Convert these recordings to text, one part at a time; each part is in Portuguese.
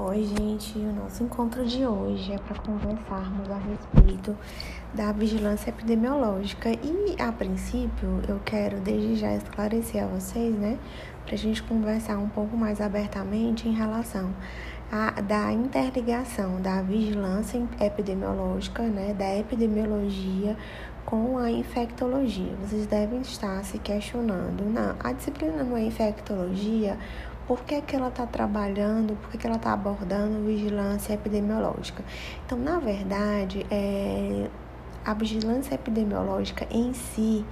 Oi, gente. O nosso encontro de hoje é para conversarmos a respeito da vigilância epidemiológica. E, a princípio, eu quero desde já esclarecer a vocês, né, para a gente conversar um pouco mais abertamente em relação à da interligação da vigilância epidemiológica, né, da epidemiologia com a infectologia. Vocês devem estar se questionando, não, a disciplina não é infectologia por que, que ela está trabalhando, por que, que ela está abordando vigilância epidemiológica. Então, na verdade, é, a vigilância epidemiológica em si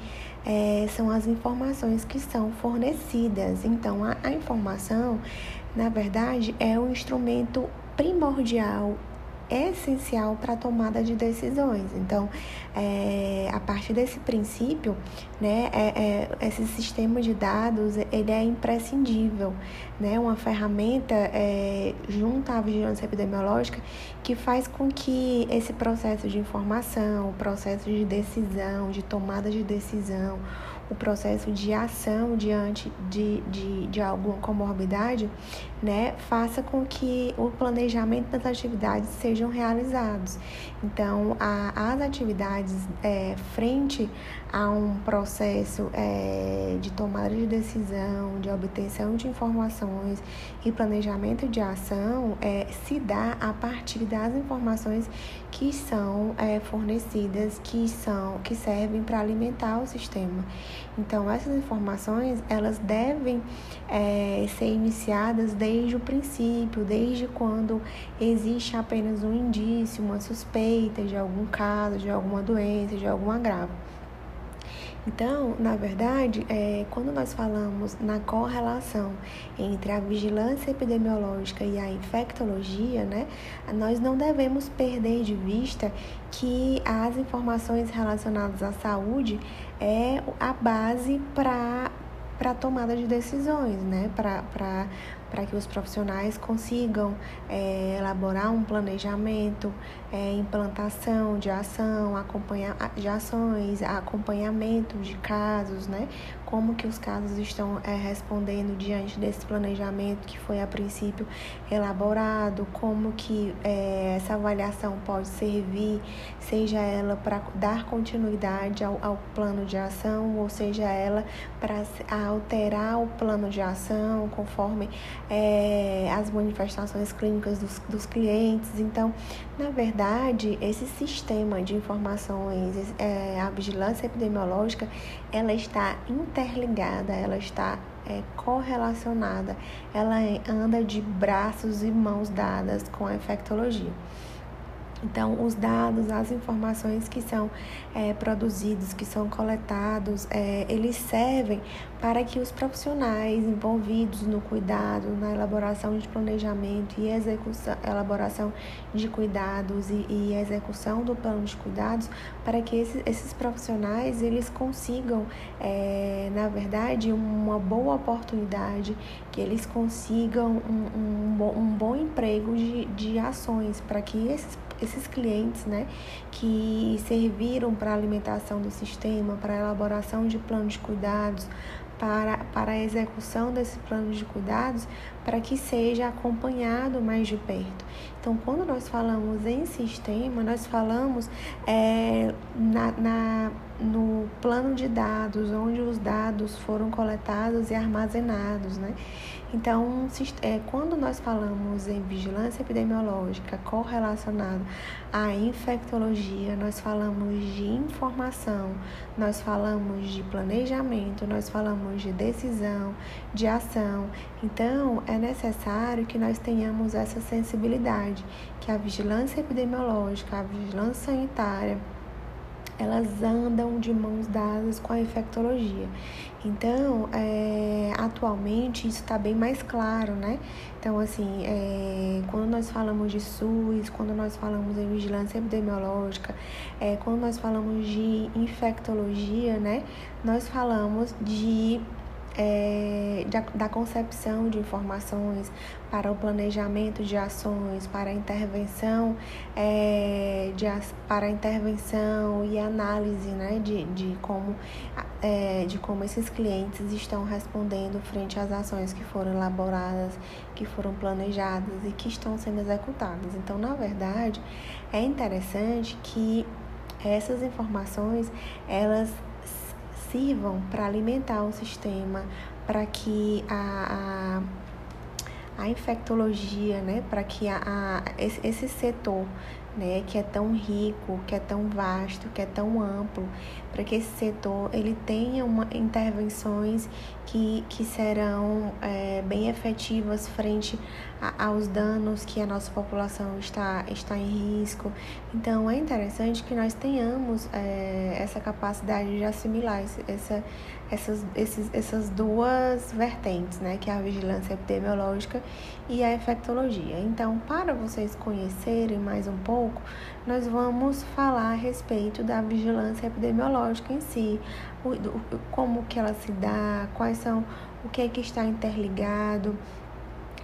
é, são as informações que são fornecidas. Então, a, a informação, na verdade, é o instrumento primordial essencial para a tomada de decisões. Então, é, a partir desse princípio, né, é, é, esse sistema de dados ele é imprescindível, né, uma ferramenta é, junto à vigilância epidemiológica que faz com que esse processo de informação, o processo de decisão, de tomada de decisão, o processo de ação diante de, de, de alguma comorbidade, né, faça com que o planejamento das atividades sejam realizados. Então, a, as atividades é, frente a um processo é, de tomada de decisão, de obtenção de informações e planejamento de ação é, se dá a partir das informações que são é, fornecidas, que são que servem para alimentar o sistema. Então, essas informações elas devem é, ser iniciadas desde o princípio, desde quando existe apenas um indício, uma suspeita de algum caso, de alguma doença, de algum agravo. Então, na verdade, é, quando nós falamos na correlação entre a vigilância epidemiológica e a infectologia, né, nós não devemos perder de vista que as informações relacionadas à saúde é a base para para tomada de decisões, né? Para que os profissionais consigam é, elaborar um planejamento, é, implantação de ação, acompanha, de ações, acompanhamento de casos, né? Como que os casos estão é, respondendo diante desse planejamento que foi a princípio elaborado, como que é, essa avaliação pode servir, seja ela para dar continuidade ao, ao plano de ação, ou seja ela para alterar o plano de ação conforme é, as manifestações clínicas dos, dos clientes. Então, na verdade, esse sistema de informações, é, a vigilância epidemiológica, ela está interligada, ela está é, correlacionada, ela anda de braços e mãos dadas com a infectologia. Então, os dados, as informações que são é, produzidos, que são coletados, é, eles servem para que os profissionais envolvidos no cuidado, na elaboração de planejamento e execução, elaboração de cuidados e, e execução do plano de cuidados, para que esses, esses profissionais eles consigam, é, na verdade, uma boa oportunidade, que eles consigam um, um, um bom emprego de, de ações, para que esses esses clientes, né, que serviram para a alimentação do sistema, para a elaboração de planos de cuidados, para, para a execução desse plano de cuidados, para que seja acompanhado mais de perto. Então, quando nós falamos em sistema, nós falamos é, na, na, no plano de dados, onde os dados foram coletados e armazenados, né? Então, é, quando nós falamos em vigilância epidemiológica correlacionada à infectologia, nós falamos de informação, nós falamos de planejamento, nós falamos de decisão, de ação. Então, é necessário que nós tenhamos essa sensibilidade, que a vigilância epidemiológica, a vigilância sanitária, elas andam de mãos dadas com a infectologia. Então, é, atualmente isso está bem mais claro, né? Então, assim, é, quando nós falamos de SUS, quando nós falamos em vigilância epidemiológica, é, quando nós falamos de infectologia, né? Nós falamos de é, da, da, concepção de informações, para o planejamento de ações, para a intervenção, é, de, para intervenção e análise né, de, de, como, é, de como esses clientes estão respondendo frente às ações que foram elaboradas, que foram planejadas e que estão sendo executadas. Então, na verdade, é interessante que essas informações elas sirvam para alimentar o sistema, para que a, a, a, infectologia, né, para que a, a, esse setor né, que é tão rico, que é tão vasto, que é tão amplo, para que esse setor ele tenha uma, intervenções que, que serão é, bem efetivas frente aos danos que a nossa população está, está em risco. Então, é interessante que nós tenhamos é, essa capacidade de assimilar essa, essas, esses, essas duas vertentes, né, que é a vigilância epidemiológica e a infectologia. Então, para vocês conhecerem mais um pouco, nós vamos falar a respeito da vigilância epidemiológica em si, o, como que ela se dá, quais são, o que é que está interligado.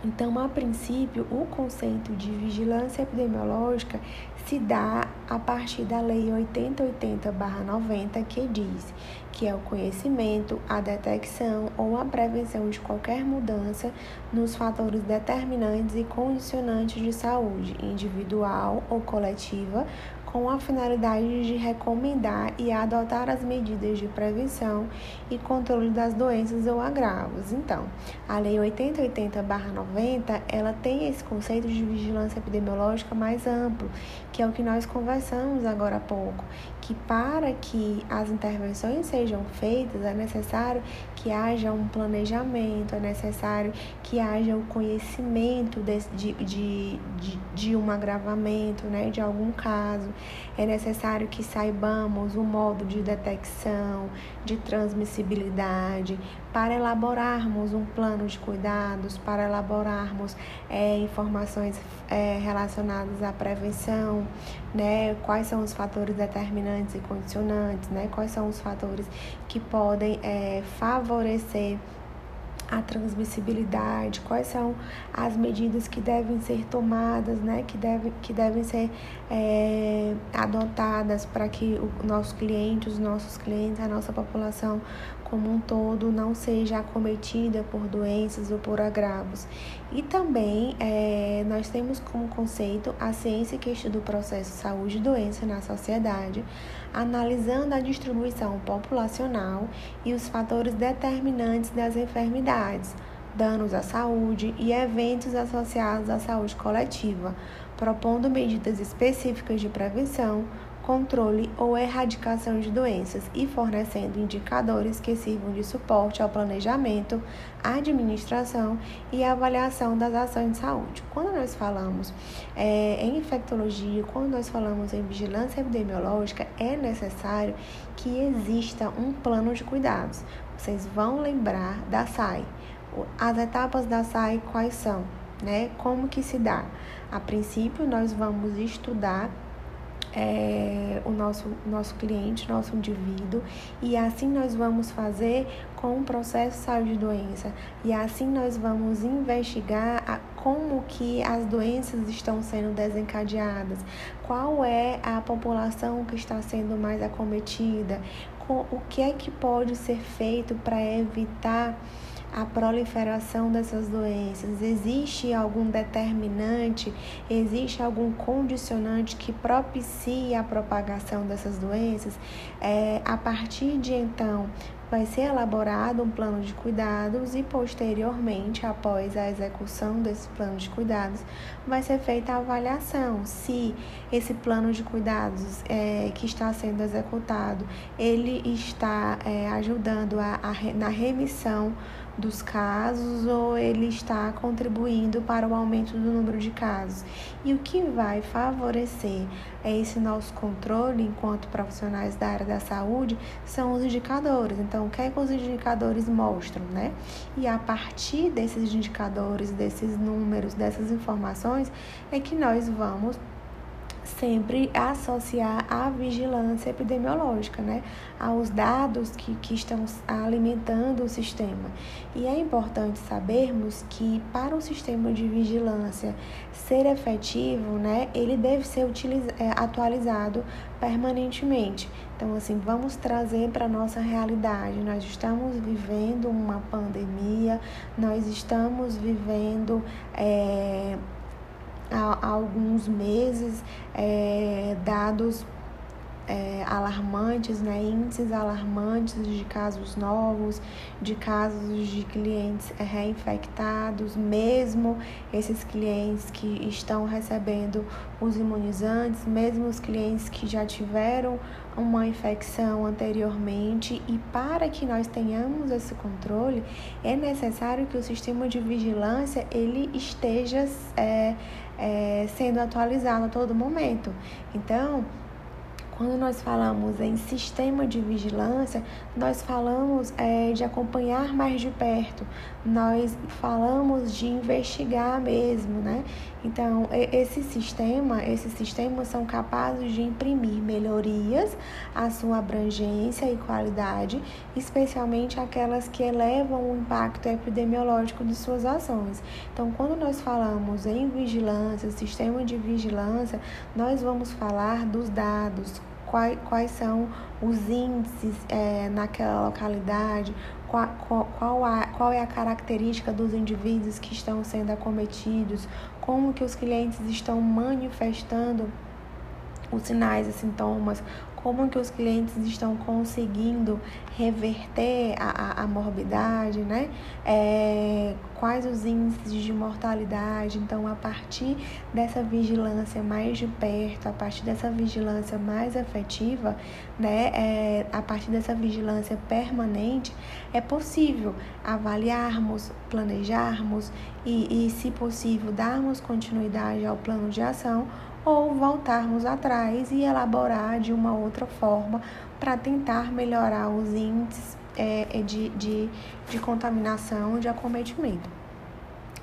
Então, a princípio, o conceito de vigilância epidemiológica se dá a partir da Lei 8080-90, que diz que é o conhecimento, a detecção ou a prevenção de qualquer mudança nos fatores determinantes e condicionantes de saúde, individual ou coletiva, com a finalidade de recomendar e adotar as medidas de prevenção e controle das doenças ou agravos. Então, a Lei 8080/90, ela tem esse conceito de vigilância epidemiológica mais amplo, que é o que nós conversamos agora há pouco, que para que as intervenções sejam feitas é necessário que haja um planejamento, é necessário que haja o conhecimento de, de, de, de um agravamento, né, de algum caso, é necessário que saibamos o modo de detecção, de transmissibilidade, para elaborarmos um plano de cuidados, para elaborarmos é, informações é, relacionadas à prevenção, né? Quais são os fatores determinantes e condicionantes, né? Quais são os fatores que podem é, favorecer a transmissibilidade, quais são as medidas que devem ser tomadas, né, que, deve, que devem ser é, adotadas para que o nosso cliente, os nossos clientes, a nossa população como um todo não seja acometida por doenças ou por agravos. E também é, nós temos como conceito a ciência que estuda o processo saúde e doença na sociedade, analisando a distribuição populacional e os fatores determinantes das enfermidades, danos à saúde e eventos associados à saúde coletiva, propondo medidas específicas de prevenção, controle ou erradicação de doenças e fornecendo indicadores que sirvam de suporte ao planejamento, administração e avaliação das ações de saúde. Quando nós falamos é, em infectologia, quando nós falamos em vigilância epidemiológica, é necessário que exista um plano de cuidados. Vocês vão lembrar da SAI. As etapas da SAI quais são? Né? Como que se dá? A princípio, nós vamos estudar é, o nosso, nosso cliente, nosso indivíduo, e assim nós vamos fazer com o processo de saúde de doença, e assim nós vamos investigar a, como que as doenças estão sendo desencadeadas, qual é a população que está sendo mais acometida, com, o que é que pode ser feito para evitar a proliferação dessas doenças? Existe algum determinante, existe algum condicionante que propicie a propagação dessas doenças? É, a partir de então, vai ser elaborado um plano de cuidados e posteriormente, após a execução desse plano de cuidados, vai ser feita a avaliação se esse plano de cuidados é, que está sendo executado ele está é, ajudando a, a, na remissão dos casos ou ele está contribuindo para o aumento do número de casos. E o que vai favorecer esse nosso controle enquanto profissionais da área da saúde são os indicadores. Então, o que é que os indicadores mostram, né? E a partir desses indicadores, desses números, dessas informações, é que nós vamos sempre associar a vigilância epidemiológica, né, aos dados que, que estão alimentando o sistema. E é importante sabermos que para o sistema de vigilância ser efetivo, né, ele deve ser é, atualizado permanentemente. Então, assim, vamos trazer para a nossa realidade. Nós estamos vivendo uma pandemia, nós estamos vivendo. É, há, alguns meses é, dados é, alarmantes, né, índices alarmantes de casos novos, de casos de clientes reinfectados, mesmo esses clientes que estão recebendo os imunizantes, mesmo os clientes que já tiveram uma infecção anteriormente. E para que nós tenhamos esse controle é necessário que o sistema de vigilância ele esteja é, é, sendo atualizado a todo momento. Então, quando nós falamos em sistema de vigilância, nós falamos é, de acompanhar mais de perto, nós falamos de investigar mesmo, né? Então, esse sistema, esses sistemas são capazes de imprimir melhorias à sua abrangência e qualidade, especialmente aquelas que elevam o impacto epidemiológico de suas ações. Então, quando nós falamos em vigilância, sistema de vigilância, nós vamos falar dos dados, quais, quais são os índices é, naquela localidade, qual, qual, qual, é a característica dos indivíduos que estão sendo acometidos, como que os clientes estão manifestando os sinais e sintomas, como que os clientes estão conseguindo reverter a, a, a morbidade, né? É, quais os índices de mortalidade. Então, a partir dessa vigilância mais de perto, a partir dessa vigilância mais efetiva, né? É, a partir dessa vigilância permanente, é possível avaliarmos, planejarmos e, e se possível, darmos continuidade ao plano de ação ou voltarmos atrás e elaborar de uma outra forma para tentar melhorar os índices é, é, de, de, de contaminação, de acometimento.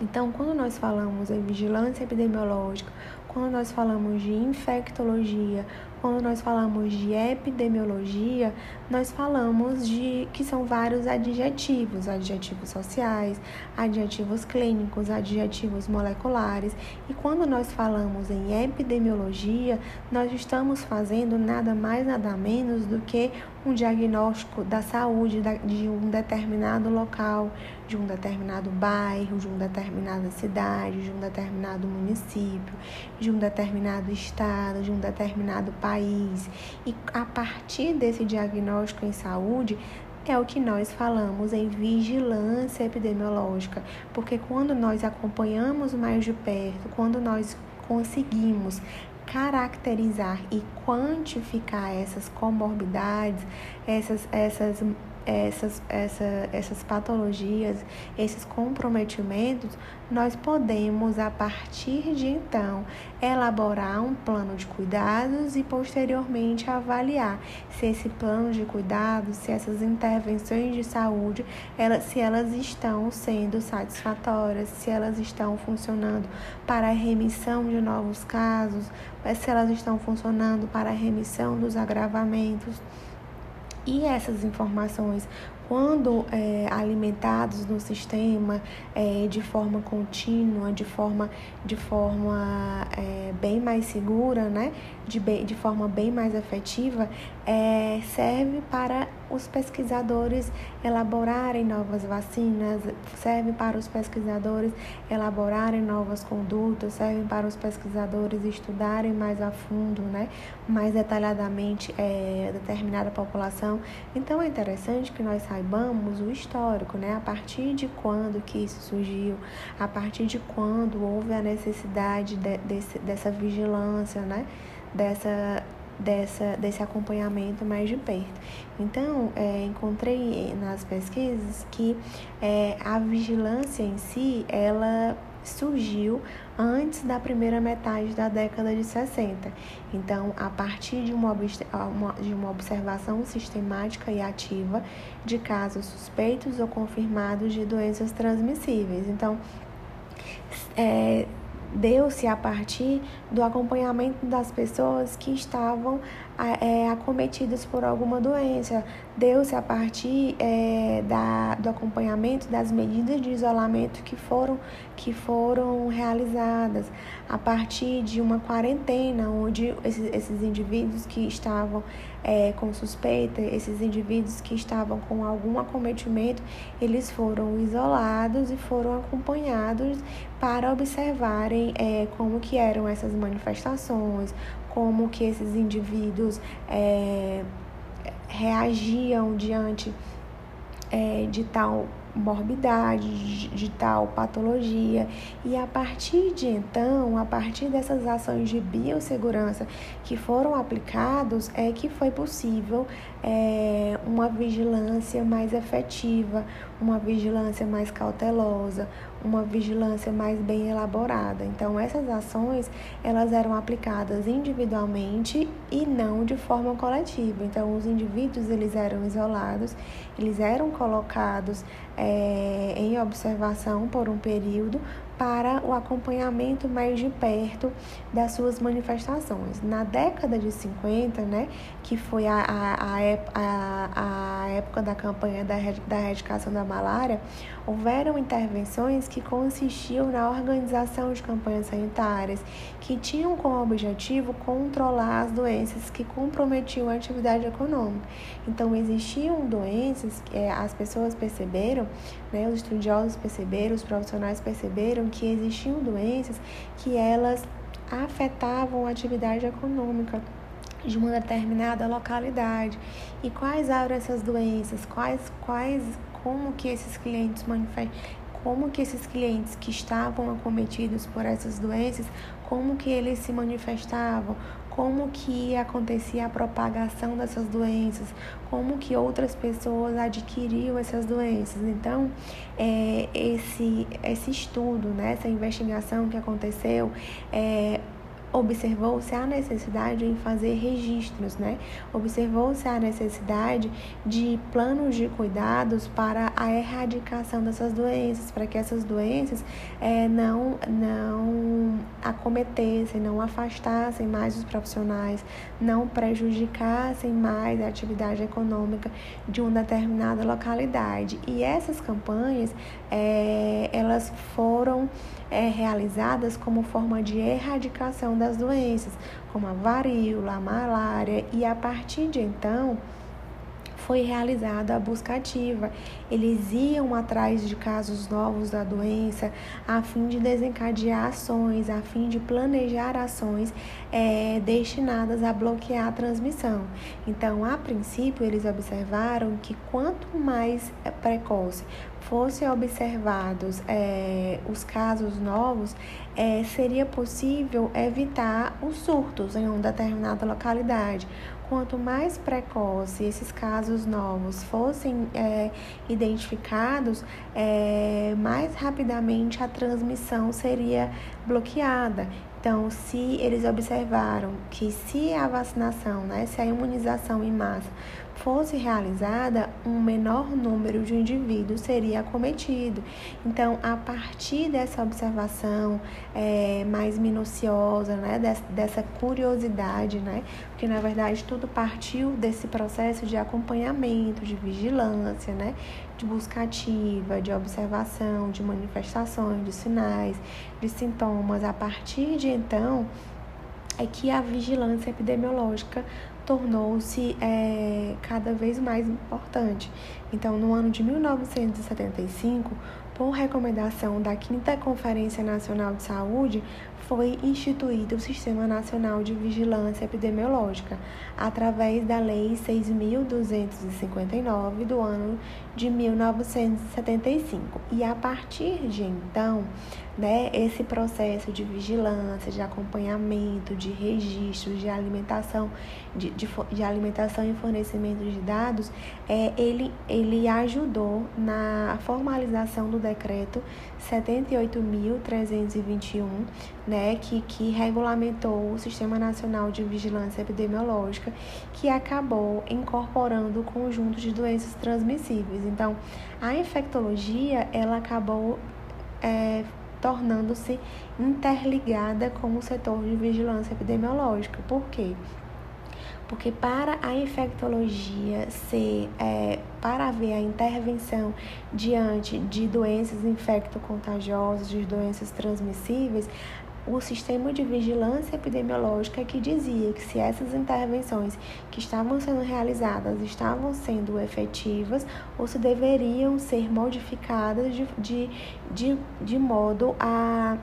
Então, quando nós falamos em vigilância epidemiológica, quando nós falamos de infectologia, quando nós falamos de epidemiologia, nós falamos de que são vários adjetivos, adjetivos sociais, adjetivos clínicos, adjetivos moleculares. E quando nós falamos em epidemiologia, nós estamos fazendo nada mais nada menos do que um diagnóstico da saúde de um determinado local, de um determinado bairro, de uma determinada cidade, de um determinado município, de um determinado estado, de um determinado país. E a partir desse diagnóstico em saúde, é o que nós falamos em vigilância epidemiológica, porque quando nós acompanhamos mais de perto, quando nós conseguimos caracterizar e quantificar essas comorbidades, essas, essas essas, essa, essas patologias, esses comprometimentos, nós podemos, a partir de então, elaborar um plano de cuidados e posteriormente avaliar se esse plano de cuidados, se essas intervenções de saúde, elas, se elas estão sendo satisfatórias, se elas estão funcionando para a remissão de novos casos, se elas estão funcionando para a remissão dos agravamentos. E essas informações, quando é, alimentados no sistema é, de forma contínua, de forma, de forma é, bem mais segura, né? de, de forma bem mais efetiva, é, serve para os pesquisadores elaborarem novas vacinas, serve para os pesquisadores elaborarem novas condutas, serve para os pesquisadores estudarem mais a fundo, né, mais detalhadamente é, determinada população. Então é interessante que nós saibamos o histórico, né, a partir de quando que isso surgiu, a partir de quando houve a necessidade de, desse, dessa vigilância, né, dessa, dessa, desse acompanhamento mais de perto. Então, é, encontrei nas pesquisas que é, a vigilância em si, ela surgiu antes da primeira metade da década de 60. Então, a partir de uma, de uma observação sistemática e ativa de casos suspeitos ou confirmados de doenças transmissíveis. Então, é, deu-se a partir do acompanhamento das pessoas que estavam é, acometidas por alguma doença, deu-se a partir é, da, do acompanhamento das medidas de isolamento que foram, que foram realizadas, a partir de uma quarentena, onde esses, esses indivíduos que estavam é, com suspeita, esses indivíduos que estavam com algum acometimento, eles foram isolados e foram acompanhados para observarem é, como que eram essas manifestações, como que esses indivíduos é, reagiam diante é, de tal morbidade, de, tal patologia. E a partir de então, a partir dessas ações de biossegurança que foram aplicados, é que foi possível é, uma vigilância mais efetiva, uma vigilância mais cautelosa, uma vigilância mais bem elaborada. Então, essas ações, elas eram aplicadas individualmente e não de forma coletiva. Então, os indivíduos, eles eram isolados, eles eram colocados é, em observação por um período para o acompanhamento mais de perto das suas manifestações. Na década de 50, né, que foi a, a, a, a época da campanha da, da erradicação da malária, houveram intervenções que consistiam na organização de campanhas sanitárias, que tinham como objetivo controlar as doenças que comprometiam a atividade econômica. Então, existiam doenças é, as pessoas perceberam, né, os estudiosos perceberam, os profissionais perceberam que existiam doenças que elas afetavam a atividade econômica de uma determinada localidade. E quais eram essas doenças? Quais, quais, como que esses clientes manifestam? Como que esses clientes que estavam acometidos por essas doenças, como que eles se manifestavam? como que acontecia a propagação dessas doenças, como que outras pessoas adquiriam essas doenças. Então, é, esse, esse estudo, né, essa investigação que aconteceu, é, observou-se a necessidade em fazer registros, né? Observou-se a necessidade de planos de cuidados para a erradicação dessas doenças, para que essas doenças é, não, não acometessem, não afastassem mais os profissionais, não prejudicassem mais a atividade econômica de uma determinada localidade. E essas campanhas, é, elas foram é, realizadas como forma de erradicação das doenças, como a varíola, a malária, e a partir de então foi realizada a busca ativa. Eles iam atrás de casos novos da doença a fim de desencadear ações, a fim de planejar ações é, destinadas a bloquear a transmissão. Então, a princípio, eles observaram que quanto mais precoce fossem observados é, os casos novos, é, seria possível evitar os surtos em uma determinada localidade. Quanto mais precoce esses casos novos fossem é, identificados, é, mais rapidamente a transmissão seria bloqueada. Então, se eles observaram que se a vacinação, né, se a imunização em massa fosse realizada, um menor número de indivíduos seria acometido. Então, a partir dessa observação é, mais minuciosa, né, dessa, dessa curiosidade, né, porque na verdade tudo partiu desse processo de acompanhamento, de vigilância, né, de busca ativa, de observação, de manifestações, de sinais, de sintomas. A partir de então, é que a vigilância epidemiológica tornou-se é, cada vez mais importante. Então, no ano de 1975, por recomendação da Quinta Conferência Nacional de Saúde, foi instituído o Sistema Nacional de Vigilância Epidemiológica, através da Lei 6.259 do ano de 1975. E a partir de então, né, esse processo de vigilância, de acompanhamento, de registro, de alimentação, de, de, de alimentação e fornecimento de dados, é, ele, ele ajudou na formalização do decreto 78.321, né, que, que regulamentou o Sistema Nacional de Vigilância Epidemiológica, que acabou incorporando o conjunto de doenças transmissíveis. Então, a infectologia, ela acabou é, tornando-se interligada com o setor de vigilância epidemiológica. Por quê? Porque para a infectologia ser, é, para haver a intervenção diante de doenças infectocontagiosas, de doenças transmissíveis, o sistema de vigilância epidemiológica que dizia que se essas intervenções que estavam sendo realizadas estavam sendo efetivas ou se deveriam ser modificadas de, de, de, de modo a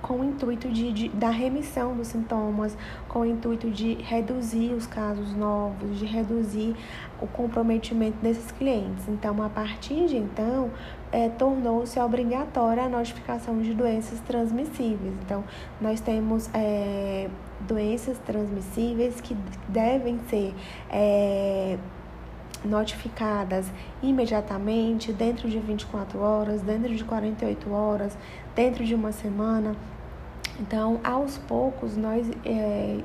com o intuito de, de, da remissão dos sintomas, com o intuito de reduzir os casos novos, de reduzir o comprometimento desses clientes. Então, a partir de então, é, tornou-se obrigatória a notificação de doenças transmissíveis. Então, nós temos é, doenças transmissíveis que devem ser é, notificadas imediatamente, dentro de 24 horas, dentro de 48 horas, dentro de uma semana. Então, aos poucos, nós é,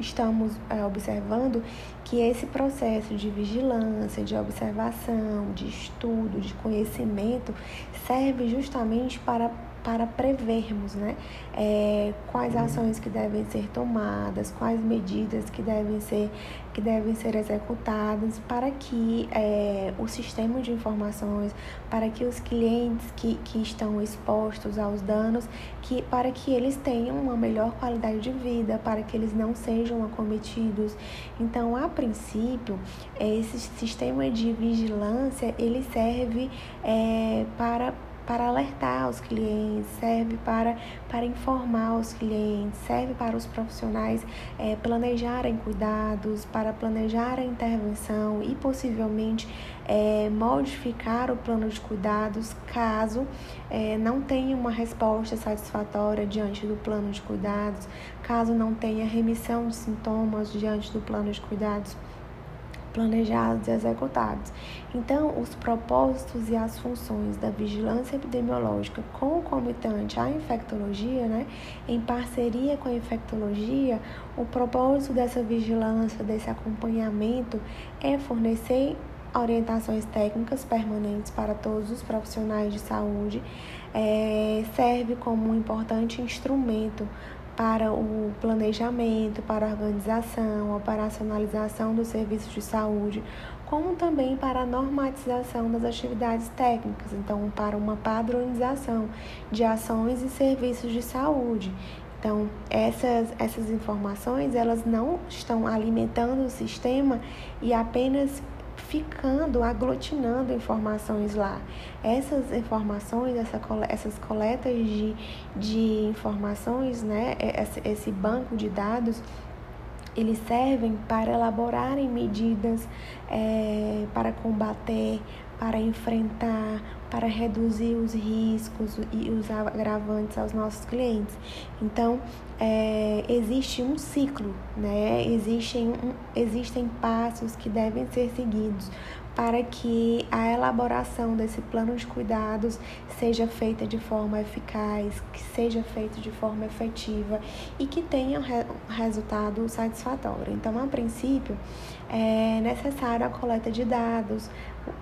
estamos é, observando que esse processo de vigilância, de observação, de estudo, de conhecimento serve justamente para para prevermos né, é, quais ações que devem ser tomadas, quais medidas que devem ser, que devem ser executadas para que é, o sistema de informações, para que os clientes que, que estão expostos aos danos, que, para que eles tenham uma melhor qualidade de vida, para que eles não sejam acometidos. Então, a princípio, esse sistema de vigilância ele serve é, para para alertar os clientes, serve para, para informar os clientes, serve para os profissionais é, planejarem cuidados, para planejar a intervenção e possivelmente é, modificar o plano de cuidados caso é, não tenha uma resposta satisfatória diante do plano de cuidados, caso não tenha remissão de sintomas diante do plano de cuidados planejados e executados. Então, os propósitos e as funções da vigilância epidemiológica concomitante à infectologia, né, em parceria com a infectologia, o propósito dessa vigilância, desse acompanhamento é fornecer orientações técnicas permanentes para todos os profissionais de saúde, é, serve como um importante instrumento para o planejamento, para a organização, operacionalização dos serviços de saúde, como também para a normatização das atividades técnicas, então para uma padronização de ações e serviços de saúde. Então, essas, essas informações, elas não estão alimentando o sistema e apenas ficando, aglutinando informações lá. Essas informações, essa, essas coletas de, de informações, né, esse, esse banco de dados, eles servem para elaborarem medidas é, para combater, para enfrentar, para reduzir os riscos e os agravantes aos nossos clientes. Então, é, existe um ciclo, né? existem, existem passos que devem ser seguidos para que a elaboração desse plano de cuidados seja feita de forma eficaz, que seja feita de forma efetiva e que tenha um resultado satisfatório. Então, a princípio, é necessário a coleta de dados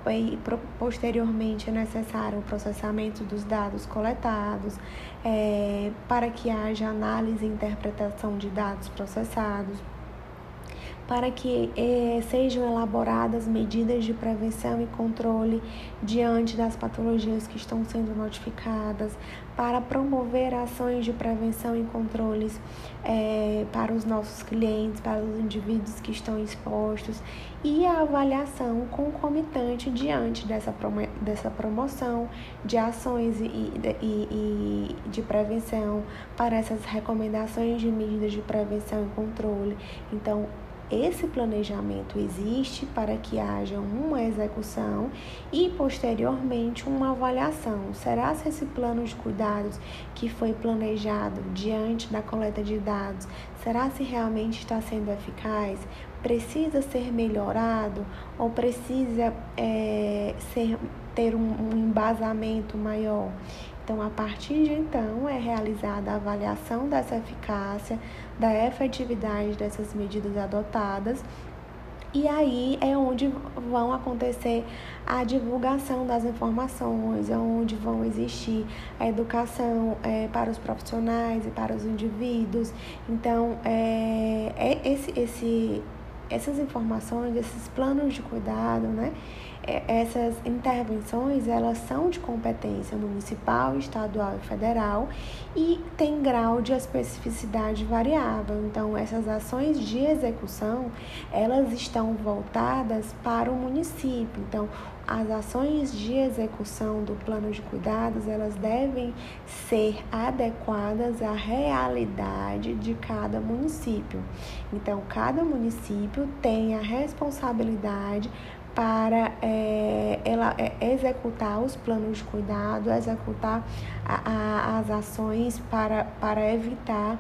e posteriormente é necessário o processamento dos dados coletados é, para que haja análise e interpretação de dados processados para que eh, sejam elaboradas medidas de prevenção e controle diante das patologias que estão sendo notificadas, para promover ações de prevenção e controles eh, para os nossos clientes, para os indivíduos que estão expostos e a avaliação concomitante diante dessa, dessa promoção de ações e, e, e de prevenção para essas recomendações de medidas de prevenção e controle. Então, esse planejamento existe para que haja uma execução e posteriormente uma avaliação. Será se esse plano de cuidados que foi planejado diante da coleta de dados, será se realmente está sendo eficaz? Precisa ser melhorado ou precisa é, ser, ter um, um embasamento maior? Então, a partir de então, é realizada a avaliação dessa eficácia, da efetividade dessas medidas adotadas e aí é onde vão acontecer a divulgação das informações, é onde vão existir a educação é, para os profissionais e para os indivíduos. Então, é, é esse, esse, essas informações, esses planos de cuidado, né? É, essas intervenções elas são de competência municipal, estadual e federal e tem grau de especificidade variável. Então, essas ações de execução elas estão voltadas para o município. Então, as ações de execução do plano de cuidados elas devem ser adequadas à realidade de cada município. Então, cada município tem a responsabilidade para é, ela é, executar os planos de cuidado, executar a, a, as ações para, para evitar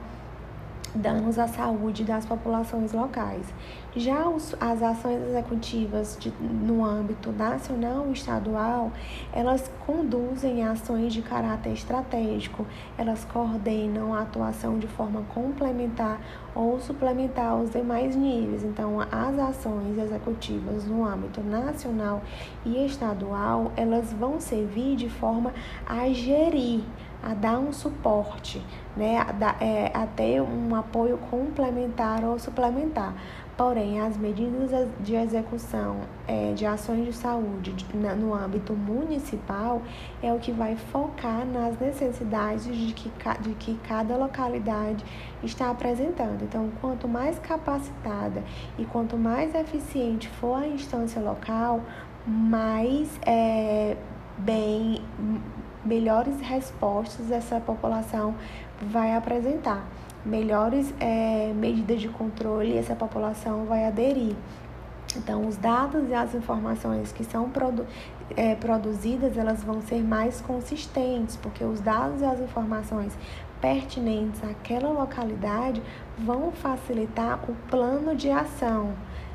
danos à saúde das populações locais. Já os, as ações executivas de, no âmbito nacional e estadual, elas conduzem ações de caráter estratégico, elas coordenam a atuação de forma complementar ou suplementar aos demais níveis. Então, as ações executivas no âmbito nacional e estadual, elas vão servir de forma a gerir a dar um suporte, né, a, dar, é, a ter um apoio complementar ou suplementar. Porém, as medidas de execução é, de ações de saúde no âmbito municipal é o que vai focar nas necessidades de que, de que cada localidade está apresentando. Então, quanto mais capacitada e quanto mais eficiente for a instância local, mais é, bem melhores respostas essa população vai apresentar, melhores é, medidas de controle essa população vai aderir. Então, os dados e as informações que são produ é, produzidas, elas vão ser mais consistentes, porque os dados e as informações pertinentes àquela localidade vão facilitar o plano de ação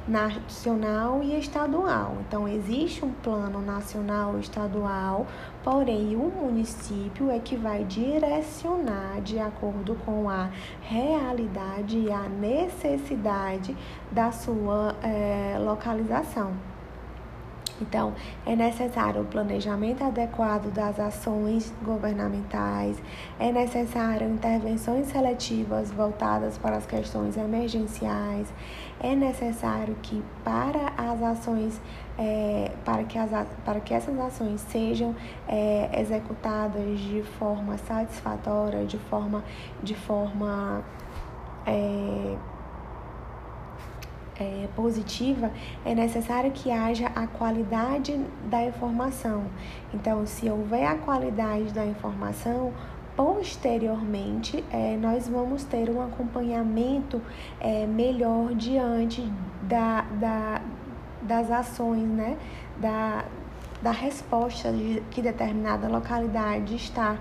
nacional e estadual. Então, existe um plano nacional estadual, porém, o município é que vai direcionar de acordo com a realidade e a necessidade da sua é, localização. Então, é necessário o planejamento adequado das ações governamentais, é necessário intervenções seletivas voltadas para as questões emergenciais, é necessário que para as ações, é, para, que as, para que essas ações sejam é, executadas de forma satisfatória, de forma, de forma é, é, positiva, é necessário que haja a qualidade da informação. Então, se houver a qualidade da informação, posteriormente é, nós vamos ter um acompanhamento é, melhor diante da, da, das ações, né? da, da resposta de, que determinada localidade está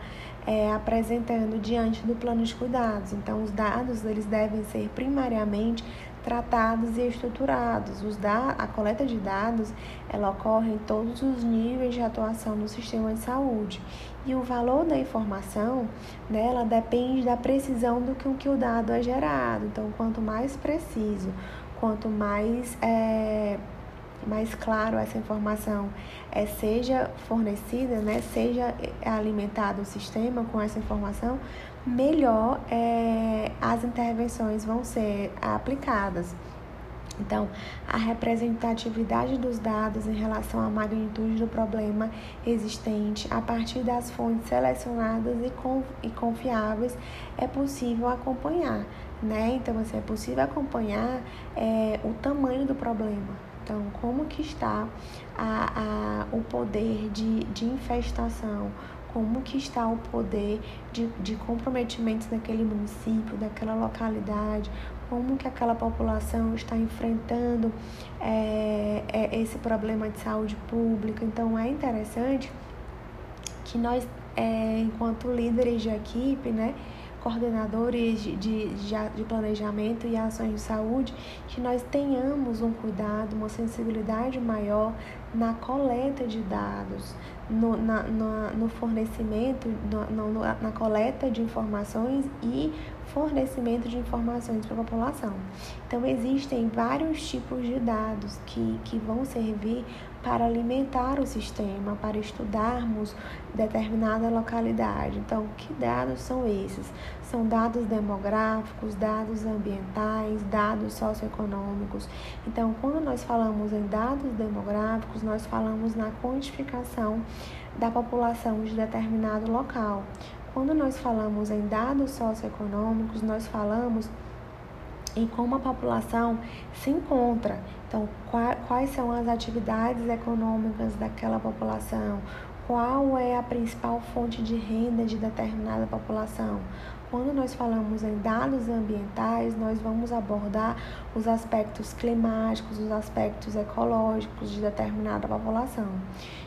é, apresentando diante do plano de cuidados. Então, os dados eles devem ser primariamente tratados e estruturados. Os da a coleta de dados ela ocorre em todos os níveis de atuação no sistema de saúde. E o valor da informação dela depende da precisão do que, que o dado é gerado. Então, quanto mais preciso, quanto mais é, mais claro essa informação é, seja fornecida, né, seja alimentado o sistema com essa informação, melhor é, as intervenções vão ser aplicadas. Então, a representatividade dos dados em relação à magnitude do problema existente a partir das fontes selecionadas e confiáveis é possível acompanhar, né? Então, assim, é possível acompanhar é, o tamanho do problema, então, como que está a, a, o poder de, de infestação, como que está o poder de, de comprometimentos daquele município, daquela localidade, como que aquela população está enfrentando é, é, esse problema de saúde pública. Então, é interessante que nós, é, enquanto líderes de equipe, né, coordenadores de, de, de planejamento e ações de saúde, que nós tenhamos um cuidado, uma sensibilidade maior na coleta de dados, no, na, na, no fornecimento, no, no, na coleta de informações e fornecimento de informações para a população. Então, existem vários tipos de dados que, que vão servir para alimentar o sistema, para estudarmos determinada localidade. Então, que dados são esses? São dados demográficos, dados ambientais, dados socioeconômicos. Então, quando nós falamos em dados demográficos, nós falamos na quantificação da população de determinado local. Quando nós falamos em dados socioeconômicos, nós falamos em como a população se encontra. Então, quais são as atividades econômicas daquela população? Qual é a principal fonte de renda de determinada população? Quando nós falamos em dados ambientais, nós vamos abordar os aspectos climáticos, os aspectos ecológicos de determinada população.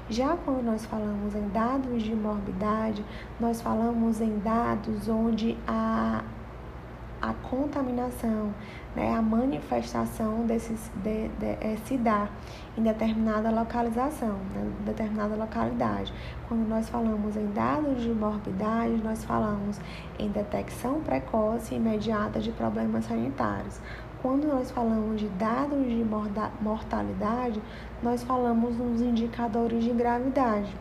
Já quando nós falamos em dados de morbidade, nós falamos em dados onde a a contaminação, né, a manifestação desses, de, de, é, se dá em determinada localização, né, determinada localidade. Quando nós falamos em dados de morbidade, nós falamos em detecção precoce e imediata de problemas sanitários. Quando nós falamos de dados de mortalidade, nós falamos nos indicadores de gravidade.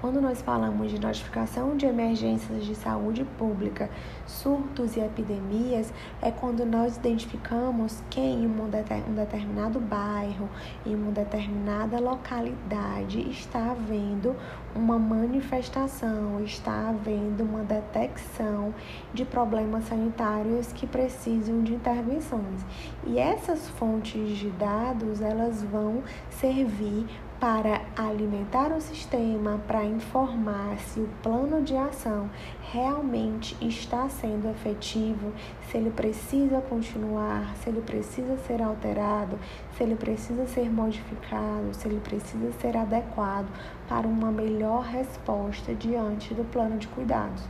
Quando nós falamos de notificação de emergências de saúde pública, surtos e epidemias, é quando nós identificamos que em um determinado bairro, em uma determinada localidade, está havendo uma manifestação, está havendo uma detecção de problemas sanitários que precisam de intervenções. E essas fontes de dados, elas vão servir para alimentar o sistema, para informar se o plano de ação realmente está sendo efetivo, se ele precisa continuar, se ele precisa ser alterado, se ele precisa ser modificado, se ele precisa ser adequado para uma melhor resposta diante do plano de cuidados.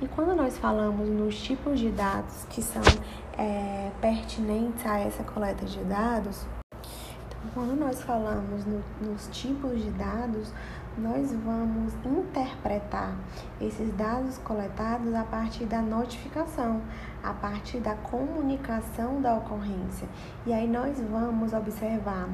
E quando nós falamos nos tipos de dados que são é, pertinentes a essa coleta de dados, quando nós falamos no, nos tipos de dados, nós vamos interpretar esses dados coletados a partir da notificação, a partir da comunicação da ocorrência. E aí nós vamos observar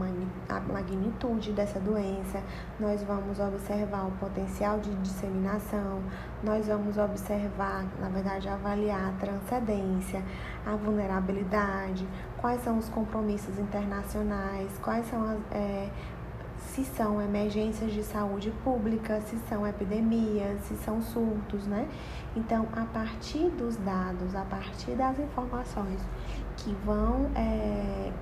a magnitude dessa doença, nós vamos observar o potencial de disseminação, nós vamos observar, na verdade, avaliar a transcendência, a vulnerabilidade, quais são os compromissos internacionais, quais são as. É, se são emergências de saúde pública, se são epidemias, se são surtos, né? Então, a partir dos dados, a partir das informações que vão, é,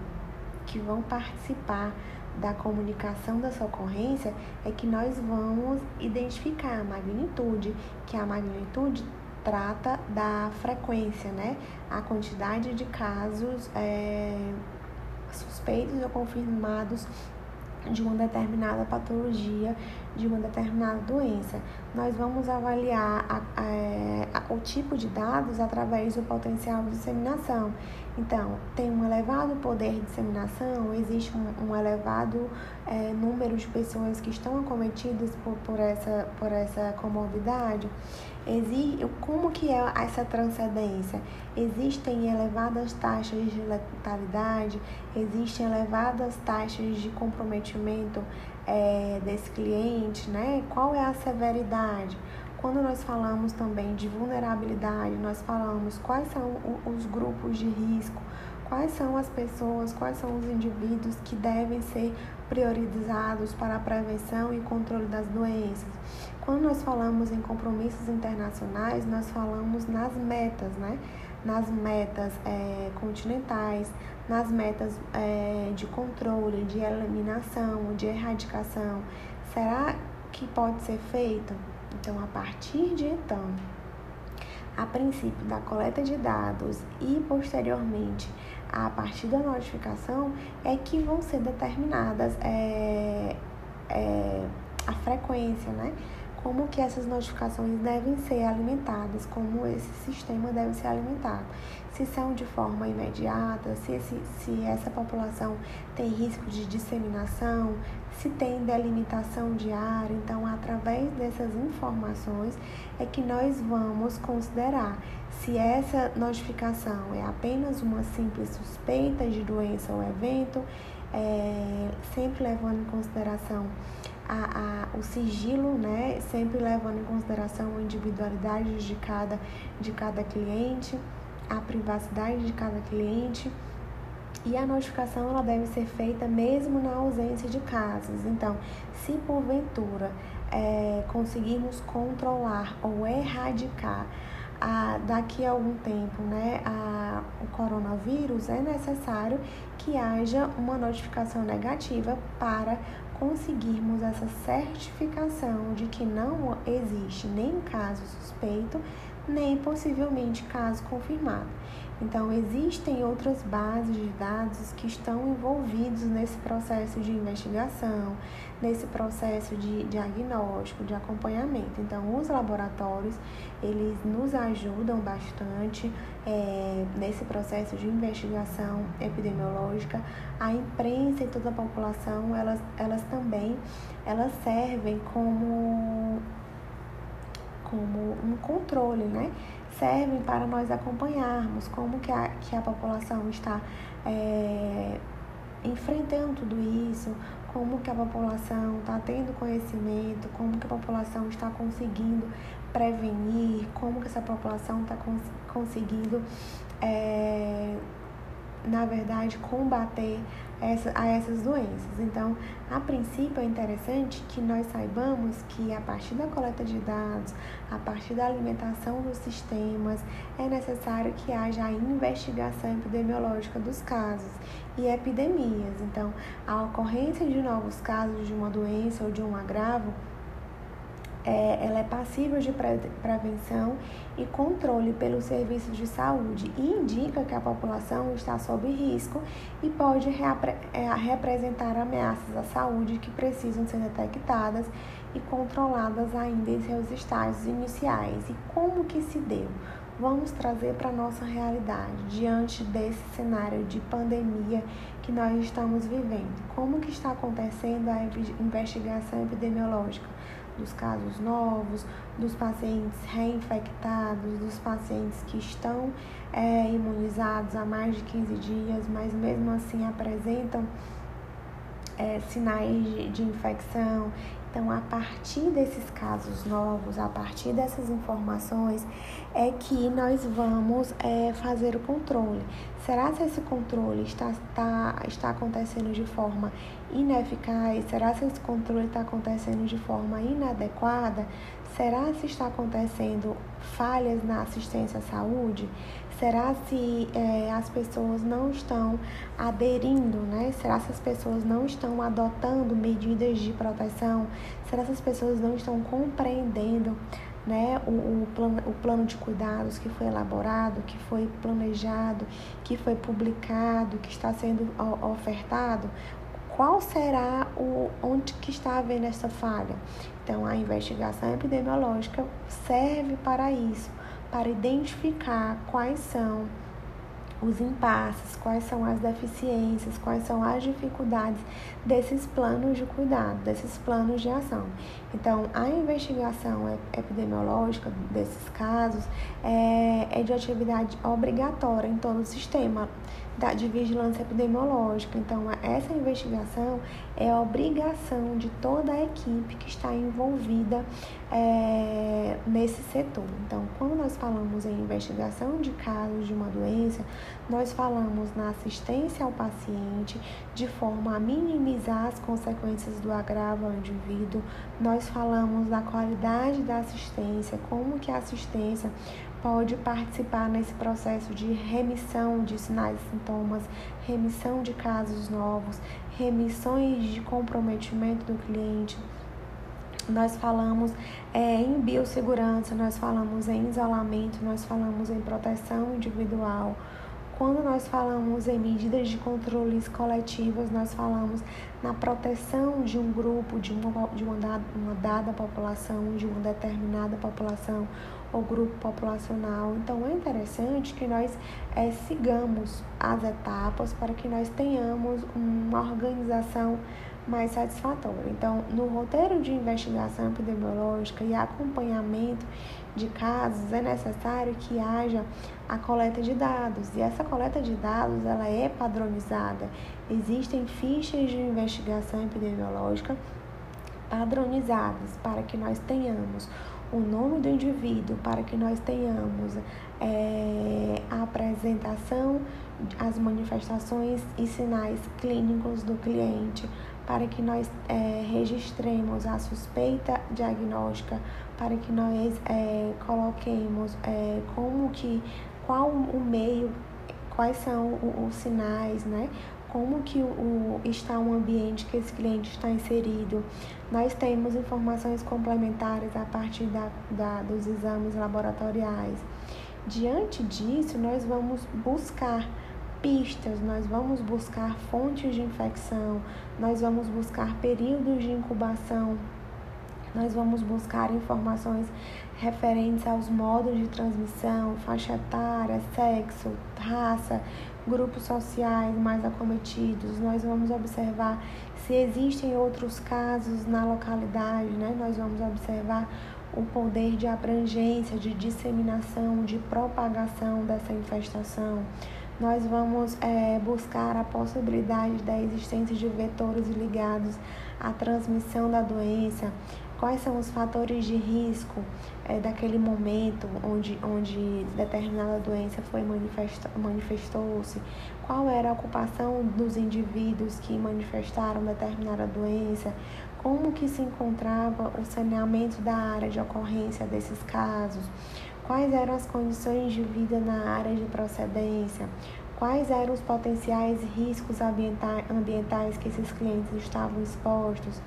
que vão participar da comunicação dessa ocorrência, é que nós vamos identificar a magnitude, que a magnitude trata da frequência, né? A quantidade de casos é, suspeitos ou confirmados de uma determinada patologia, de uma determinada doença. Nós vamos avaliar a, a, a, o tipo de dados através do potencial de disseminação. Então, tem um elevado poder de disseminação, existe um, um elevado é, número de pessoas que estão acometidas por, por, essa, por essa comorbidade. Existe, como que é essa transcendência? Existem elevadas taxas de letalidade, existem elevadas taxas de comprometimento é, desse cliente, né? Qual é a severidade? Quando nós falamos também de vulnerabilidade, nós falamos quais são os grupos de risco, quais são as pessoas, quais são os indivíduos que devem ser priorizados para a prevenção e controle das doenças. Quando nós falamos em compromissos internacionais, nós falamos nas metas, né? Nas metas é, continentais, nas metas é, de controle, de eliminação, de erradicação. Será que pode ser feito? Então, a partir de então, a princípio da coleta de dados e posteriormente a partir da notificação é que vão ser determinadas é, é, a frequência, né? Como que essas notificações devem ser alimentadas, como esse sistema deve ser alimentado. Se são de forma imediata, se, esse, se essa população tem risco de disseminação, se tem delimitação de área. Então, através dessas informações é que nós vamos considerar se essa notificação é apenas uma simples suspeita de doença ou evento, é, sempre levando em consideração a, a, o sigilo, né? Sempre levando em consideração a individualidade de cada, de cada cliente, a privacidade de cada cliente. E a notificação ela deve ser feita mesmo na ausência de casos. Então, se porventura é, conseguirmos controlar ou erradicar a, daqui a algum tempo né, a, o coronavírus, é necessário que haja uma notificação negativa para conseguirmos essa certificação de que não existe nem caso suspeito, nem possivelmente caso confirmado. Então, existem outras bases de dados que estão envolvidos nesse processo de investigação, nesse processo de diagnóstico, de acompanhamento. Então, os laboratórios, eles nos ajudam bastante é, nesse processo de investigação epidemiológica. A imprensa e toda a população, elas, elas também, elas servem como como um controle, né? Servem para nós acompanharmos como que a, que a população está é, enfrentando tudo isso, como que a população está tendo conhecimento, como que a população está conseguindo prevenir, como que essa população está cons conseguindo, é, na verdade, combater essa, a essas doenças. Então, a princípio é interessante que nós saibamos que a partir da coleta de dados, a partir da alimentação dos sistemas, é necessário que haja a investigação epidemiológica dos casos e epidemias. Então, a ocorrência de novos casos de uma doença ou de um agravo é, ela é passível de pre prevenção e controle pelos serviços de saúde e indica que a população está sob risco e pode é, representar ameaças à saúde que precisam ser detectadas e controladas ainda em seus estágios iniciais. E como que se deu? Vamos trazer para a nossa realidade diante desse cenário de pandemia que nós estamos vivendo. Como que está acontecendo a investigação epidemiológica? Dos casos novos, dos pacientes reinfectados, dos pacientes que estão é, imunizados há mais de 15 dias, mas mesmo assim apresentam é, sinais de, de infecção. Então, a partir desses casos novos, a partir dessas informações, é que nós vamos é, fazer o controle. Será que esse controle está, está, está acontecendo de forma ineficaz? Será que esse controle está acontecendo de forma inadequada? Será se está acontecendo falhas na assistência à saúde? Será se é, as pessoas não estão aderindo, né? Será se as pessoas não estão adotando medidas de proteção? Será se as pessoas não estão compreendendo né, o, o, plano, o plano de cuidados que foi elaborado, que foi planejado, que foi publicado, que está sendo ofertado? Qual será o onde que está havendo essa falha? Então, a investigação epidemiológica serve para isso para identificar quais são os impasses, quais são as deficiências, quais são as dificuldades desses planos de cuidado, desses planos de ação. Então, a investigação epidemiológica desses casos é, é de atividade obrigatória em todo o sistema de vigilância epidemiológica. Então, essa investigação é obrigação de toda a equipe que está envolvida é, nesse setor. Então, quando nós falamos em investigação de casos de uma doença, nós falamos na assistência ao paciente de forma a minimizar as consequências do agravo ao indivíduo. Nós falamos da qualidade da assistência, como que a assistência pode participar nesse processo de remissão de sinais e sintomas, remissão de casos novos, remissões de comprometimento do cliente. Nós falamos é, em biossegurança, nós falamos em isolamento, nós falamos em proteção individual. Quando nós falamos em medidas de controles coletivas, nós falamos na proteção de um grupo, de uma, de uma, dada, uma dada população, de uma determinada população ou grupo populacional. Então é interessante que nós é, sigamos as etapas para que nós tenhamos uma organização mais satisfatória. Então, no roteiro de investigação epidemiológica e acompanhamento de casos, é necessário que haja a coleta de dados. E essa coleta de dados, ela é padronizada. Existem fichas de investigação epidemiológica padronizadas para que nós tenhamos o nome do indivíduo, para que nós tenhamos é, a apresentação, as manifestações e sinais clínicos do cliente, para que nós é, registremos a suspeita diagnóstica, para que nós é, coloquemos é, como que, qual o meio, quais são os sinais, né? Como que o, está o ambiente que esse cliente está inserido. Nós temos informações complementares a partir da, da, dos exames laboratoriais. Diante disso, nós vamos buscar pistas, nós vamos buscar fontes de infecção, nós vamos buscar períodos de incubação, nós vamos buscar informações referentes aos modos de transmissão, faixa etária, sexo, raça, grupos sociais mais acometidos. Nós vamos observar se existem outros casos na localidade, né? Nós vamos observar o poder de abrangência, de disseminação, de propagação dessa infestação nós vamos é, buscar a possibilidade da existência de vetores ligados à transmissão da doença, quais são os fatores de risco é, daquele momento onde, onde determinada doença foi manifestou-se, qual era a ocupação dos indivíduos que manifestaram determinada doença, como que se encontrava o saneamento da área de ocorrência desses casos, quais eram as condições de vida na área de procedência, quais eram os potenciais riscos ambientais que esses clientes estavam expostos.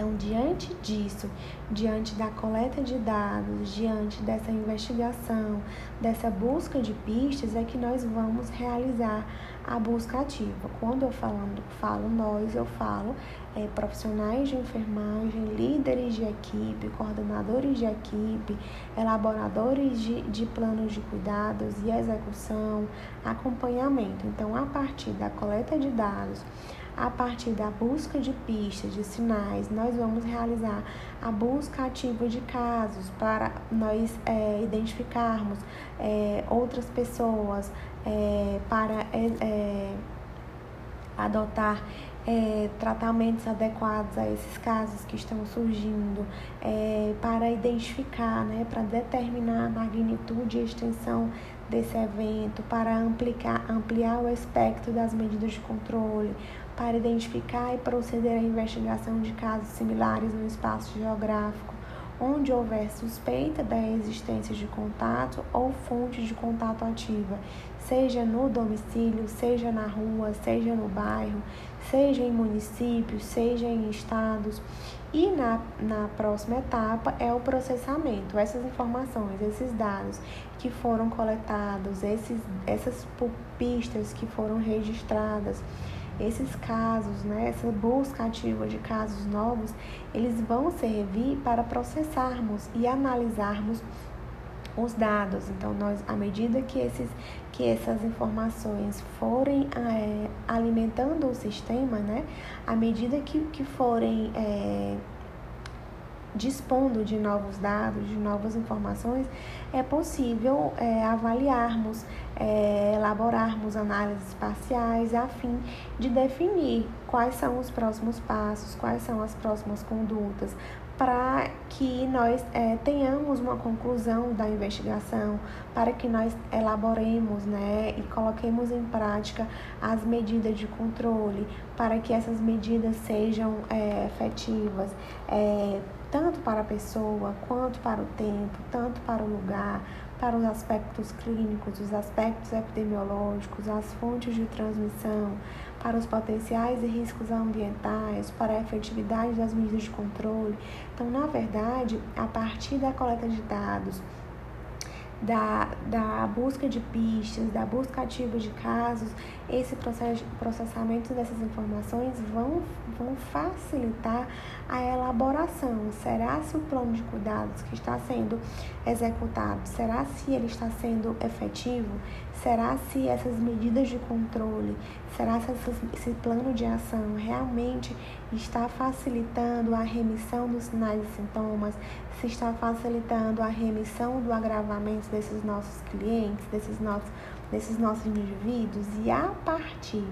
Então, diante disso, diante da coleta de dados, diante dessa investigação, dessa busca de pistas, é que nós vamos realizar a busca ativa. Quando eu falando, falo nós, eu falo é, profissionais de enfermagem, líderes de equipe, coordenadores de equipe, elaboradores de, de planos de cuidados e execução, acompanhamento. Então, a partir da coleta de dados, a partir da busca de pistas, de sinais, nós vamos realizar a busca ativa de casos para nós é, identificarmos é, outras pessoas é, para é, é, adotar é, tratamentos adequados a esses casos que estão surgindo, é, para identificar, né, para determinar a magnitude e extensão desse evento, para ampliar, ampliar o espectro das medidas de controle, para identificar e proceder à investigação de casos similares no espaço geográfico, onde houver suspeita da existência de contato ou fonte de contato ativa, seja no domicílio, seja na rua, seja no bairro, seja em municípios, seja em estados. E na, na próxima etapa é o processamento. Essas informações, esses dados que foram coletados, esses, essas pistas que foram registradas, esses casos, né, essa busca ativa de casos novos, eles vão servir para processarmos e analisarmos os dados. Então, nós, à medida que, esses, que essas informações forem é, alimentando o sistema, né, à medida que, que forem é, dispondo de novos dados, de novas informações, é possível é, avaliarmos, é, elaborarmos análises parciais a fim de definir quais são os próximos passos, quais são as próximas condutas, para que nós é, tenhamos uma conclusão da investigação, para que nós elaboremos né, e coloquemos em prática as medidas de controle, para que essas medidas sejam é, efetivas. É, tanto para a pessoa, quanto para o tempo, tanto para o lugar, para os aspectos clínicos, os aspectos epidemiológicos, as fontes de transmissão, para os potenciais e riscos ambientais, para a efetividade das medidas de controle. Então, na verdade, a partir da coleta de dados, da, da busca de pistas, da busca ativa de casos, esse processamento dessas informações vão, vão facilitar a elaboração. Será se o plano de cuidados que está sendo executado, será se ele está sendo efetivo? Será se essas medidas de controle, será se esse plano de ação realmente está facilitando a remissão dos sinais e sintomas, se está facilitando a remissão do agravamento desses nossos clientes, desses nossos, desses nossos indivíduos, e a partir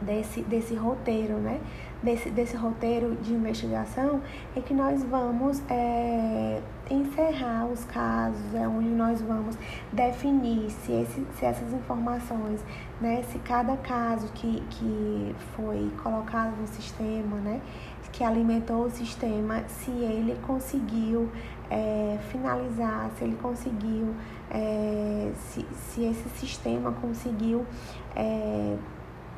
desse, desse roteiro, né? Desse, desse roteiro de investigação é que nós vamos é, encerrar os casos, é onde nós vamos definir se, esse, se essas informações, né, se cada caso que, que foi colocado no sistema, né, que alimentou o sistema, se ele conseguiu é, finalizar, se ele conseguiu, é, se, se esse sistema conseguiu é,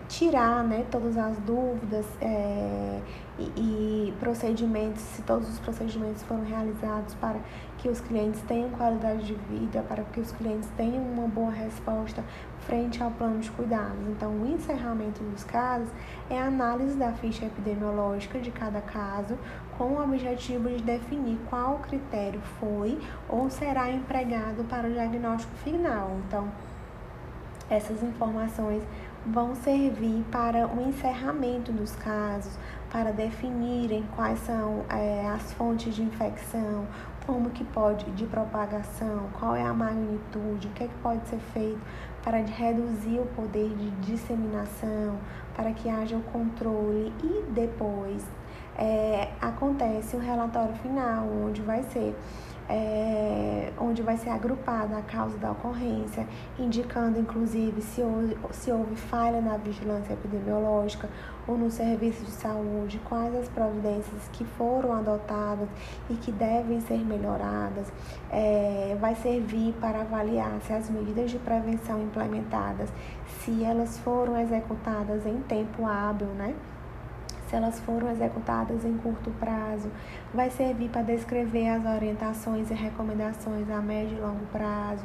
tirar né, todas as dúvidas é, e, e, procedimentos, se todos os procedimentos foram realizados para que os clientes tenham qualidade de vida, para que os clientes tenham uma boa resposta frente ao plano de cuidados. Então, o encerramento dos casos é a análise da ficha epidemiológica de cada caso, com o objetivo de definir qual critério foi ou será empregado para o diagnóstico final. Então, essas informações vão servir para o encerramento dos casos, para definirem quais são é, as fontes de infecção, como que pode de propagação, qual é a magnitude, o que, é que pode ser feito para reduzir o poder de disseminação, para que haja o controle e depois é, acontece o relatório final, onde vai ser é, onde vai ser agrupada a causa da ocorrência, indicando inclusive se houve, se houve falha na vigilância epidemiológica ou no serviço de saúde, quais as providências que foram adotadas e que devem ser melhoradas. É, vai servir para avaliar se as medidas de prevenção implementadas, se elas foram executadas em tempo hábil, né? Se elas foram executadas em curto prazo, vai servir para descrever as orientações e recomendações a médio e longo prazo,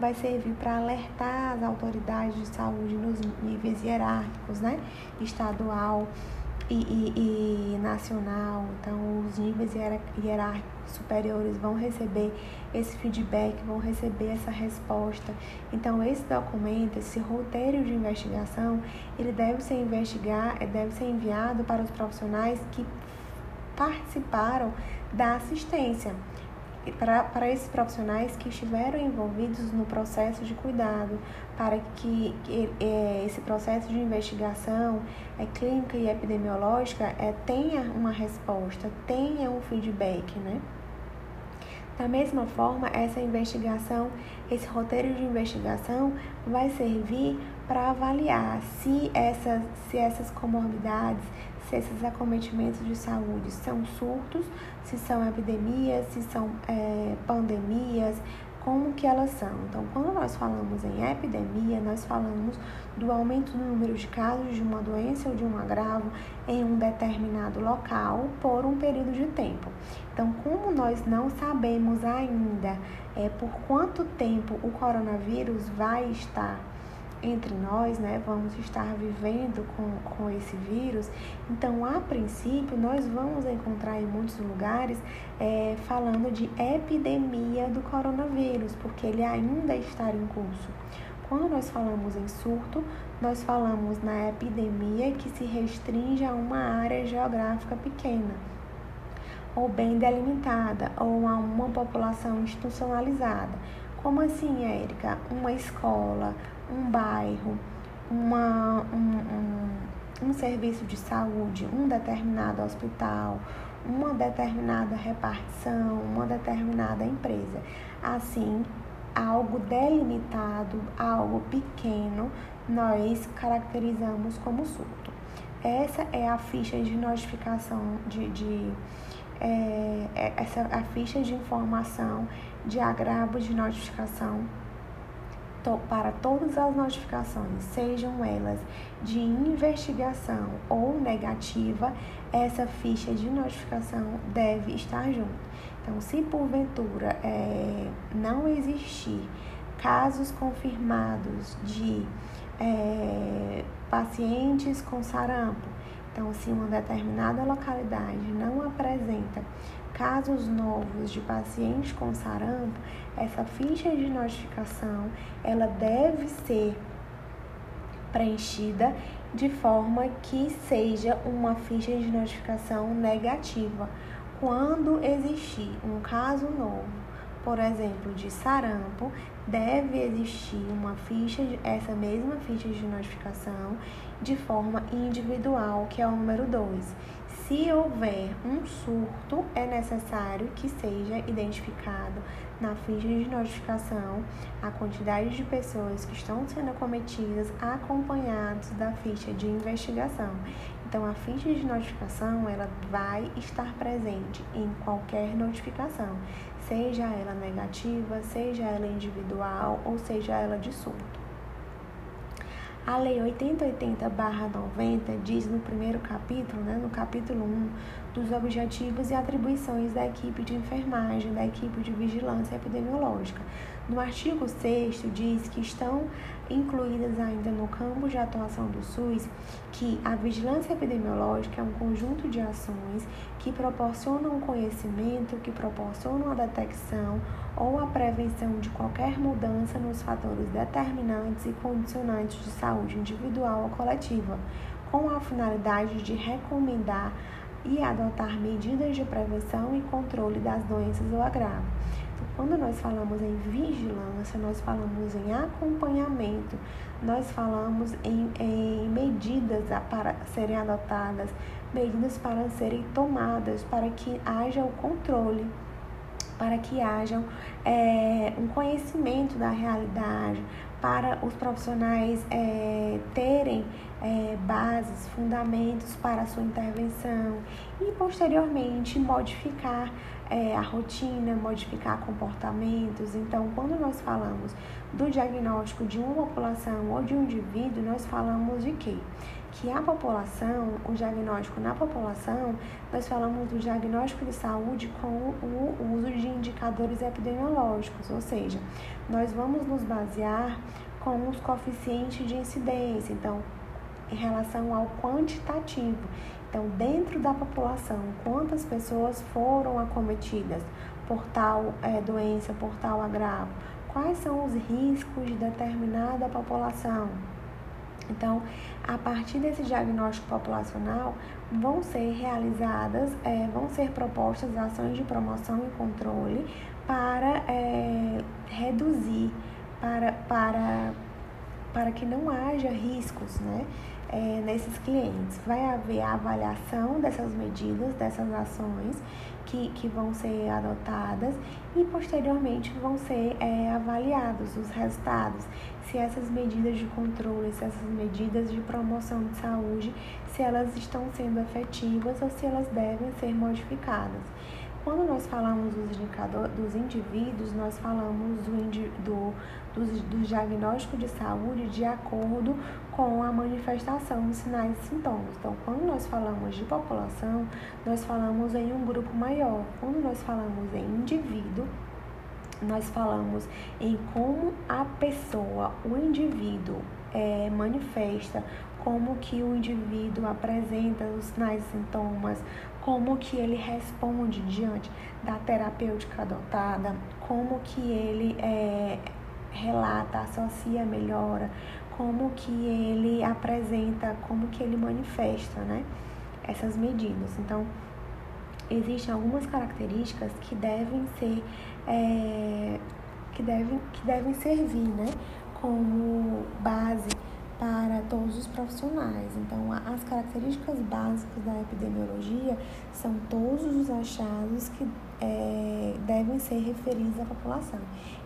vai servir para alertar as autoridades de saúde nos níveis hierárquicos, né? Estadual e, e, e nacional. Então, os níveis hierárquicos superiores vão receber esse feedback, vão receber essa resposta. Então, esse documento, esse roteiro de investigação, ele deve ser investigar, deve ser enviado para os profissionais que participaram da assistência. Para, para esses profissionais que estiveram envolvidos no processo de cuidado, para que, é, esse processo de investigação é, clínica e epidemiológica é, tenha uma resposta, tenha um feedback, né? Da mesma forma, essa investigação, esse roteiro de investigação vai servir para avaliar se essas, se essas comorbidades, se esses acometimentos de saúde são surtos, se são epidemias, se são é, pandemias, como que elas são. Então, quando nós falamos em epidemia, nós falamos do aumento do número de casos de uma doença ou de um agravo em um determinado local por um período de tempo. Então, como nós não sabemos ainda é, por quanto tempo o coronavírus vai estar entre nós, né, vamos estar vivendo com, com esse vírus. Então, a princípio, nós vamos encontrar em muitos lugares é, falando de epidemia do coronavírus, porque ele ainda está em curso. Quando nós falamos em surto, nós falamos na epidemia que se restringe a uma área geográfica pequena, ou bem delimitada, ou a uma população institucionalizada. Como assim, Érica? Uma escola, um bairro, uma, um, um, um serviço de saúde, um determinado hospital, uma determinada repartição, uma determinada empresa. Assim, algo delimitado, algo pequeno, nós caracterizamos como surto. Essa é a ficha de notificação de, de é, é essa a ficha de informação de agravo de notificação para todas as notificações, sejam elas de investigação ou negativa, essa ficha de notificação deve estar junto. Então, se porventura é, não existir casos confirmados de é, pacientes com sarampo, então, se uma determinada localidade não apresenta casos novos de pacientes com sarampo, essa ficha de notificação ela deve ser preenchida de forma que seja uma ficha de notificação negativa. Quando existir um caso novo, por exemplo, de sarampo, deve existir uma ficha, essa mesma ficha de notificação de forma individual, que é o número 2. Se houver um surto, é necessário que seja identificado na ficha de notificação a quantidade de pessoas que estão sendo acometidas acompanhados da ficha de investigação. Então, a ficha de notificação ela vai estar presente em qualquer notificação, seja ela negativa, seja ela individual ou seja ela de surto. A Lei 8080-90 diz no primeiro capítulo, né, no capítulo 1, dos objetivos e atribuições da equipe de enfermagem, da equipe de vigilância epidemiológica. No artigo 6 diz que estão incluídas ainda no campo de atuação do SUS que a vigilância epidemiológica é um conjunto de ações que proporcionam conhecimento, que proporcionam a detecção ou a prevenção de qualquer mudança nos fatores determinantes e condicionantes de saúde individual ou coletiva, com a finalidade de recomendar e adotar medidas de prevenção e controle das doenças ou agravos. Então, quando nós falamos em vigilância, nós falamos em acompanhamento, nós falamos em, em medidas para serem adotadas, medidas para serem tomadas para que haja o controle para que haja é, um conhecimento da realidade, para os profissionais é, terem é, bases, fundamentos para a sua intervenção e posteriormente modificar é, a rotina, modificar comportamentos. Então, quando nós falamos do diagnóstico de uma população ou de um indivíduo, nós falamos de quê? Que a população, o diagnóstico na população, nós falamos do diagnóstico de saúde com o uso de indicadores epidemiológicos, ou seja, nós vamos nos basear com os coeficientes de incidência, então, em relação ao quantitativo. Então, dentro da população, quantas pessoas foram acometidas por tal é, doença, por tal agravo? Quais são os riscos de determinada população? Então, a partir desse diagnóstico populacional, vão ser realizadas, é, vão ser propostas ações de promoção e controle para é, reduzir, para, para, para que não haja riscos né, é, nesses clientes. Vai haver a avaliação dessas medidas, dessas ações que, que vão ser adotadas e posteriormente vão ser é, avaliados os resultados, se essas medidas de controle, se essas medidas de promoção de saúde, se elas estão sendo efetivas ou se elas devem ser modificadas. Quando nós falamos dos, indicadores, dos indivíduos, nós falamos do, do, do, do diagnóstico de saúde de acordo com a manifestação dos sinais e sintomas. Então, quando nós falamos de população, nós falamos em um grupo maior. Quando nós falamos em indivíduo, nós falamos em como a pessoa, o indivíduo, é, manifesta, como que o indivíduo apresenta os sinais e sintomas, como que ele responde diante da terapêutica adotada, como que ele é, relata, associa melhora, como que ele apresenta, como que ele manifesta, né? Essas medidas. Então, existem algumas características que devem ser é, que devem que devem servir, né? Como base para todos os profissionais. Então, as características básicas da epidemiologia são todos os achados que é, devem ser referidos à população.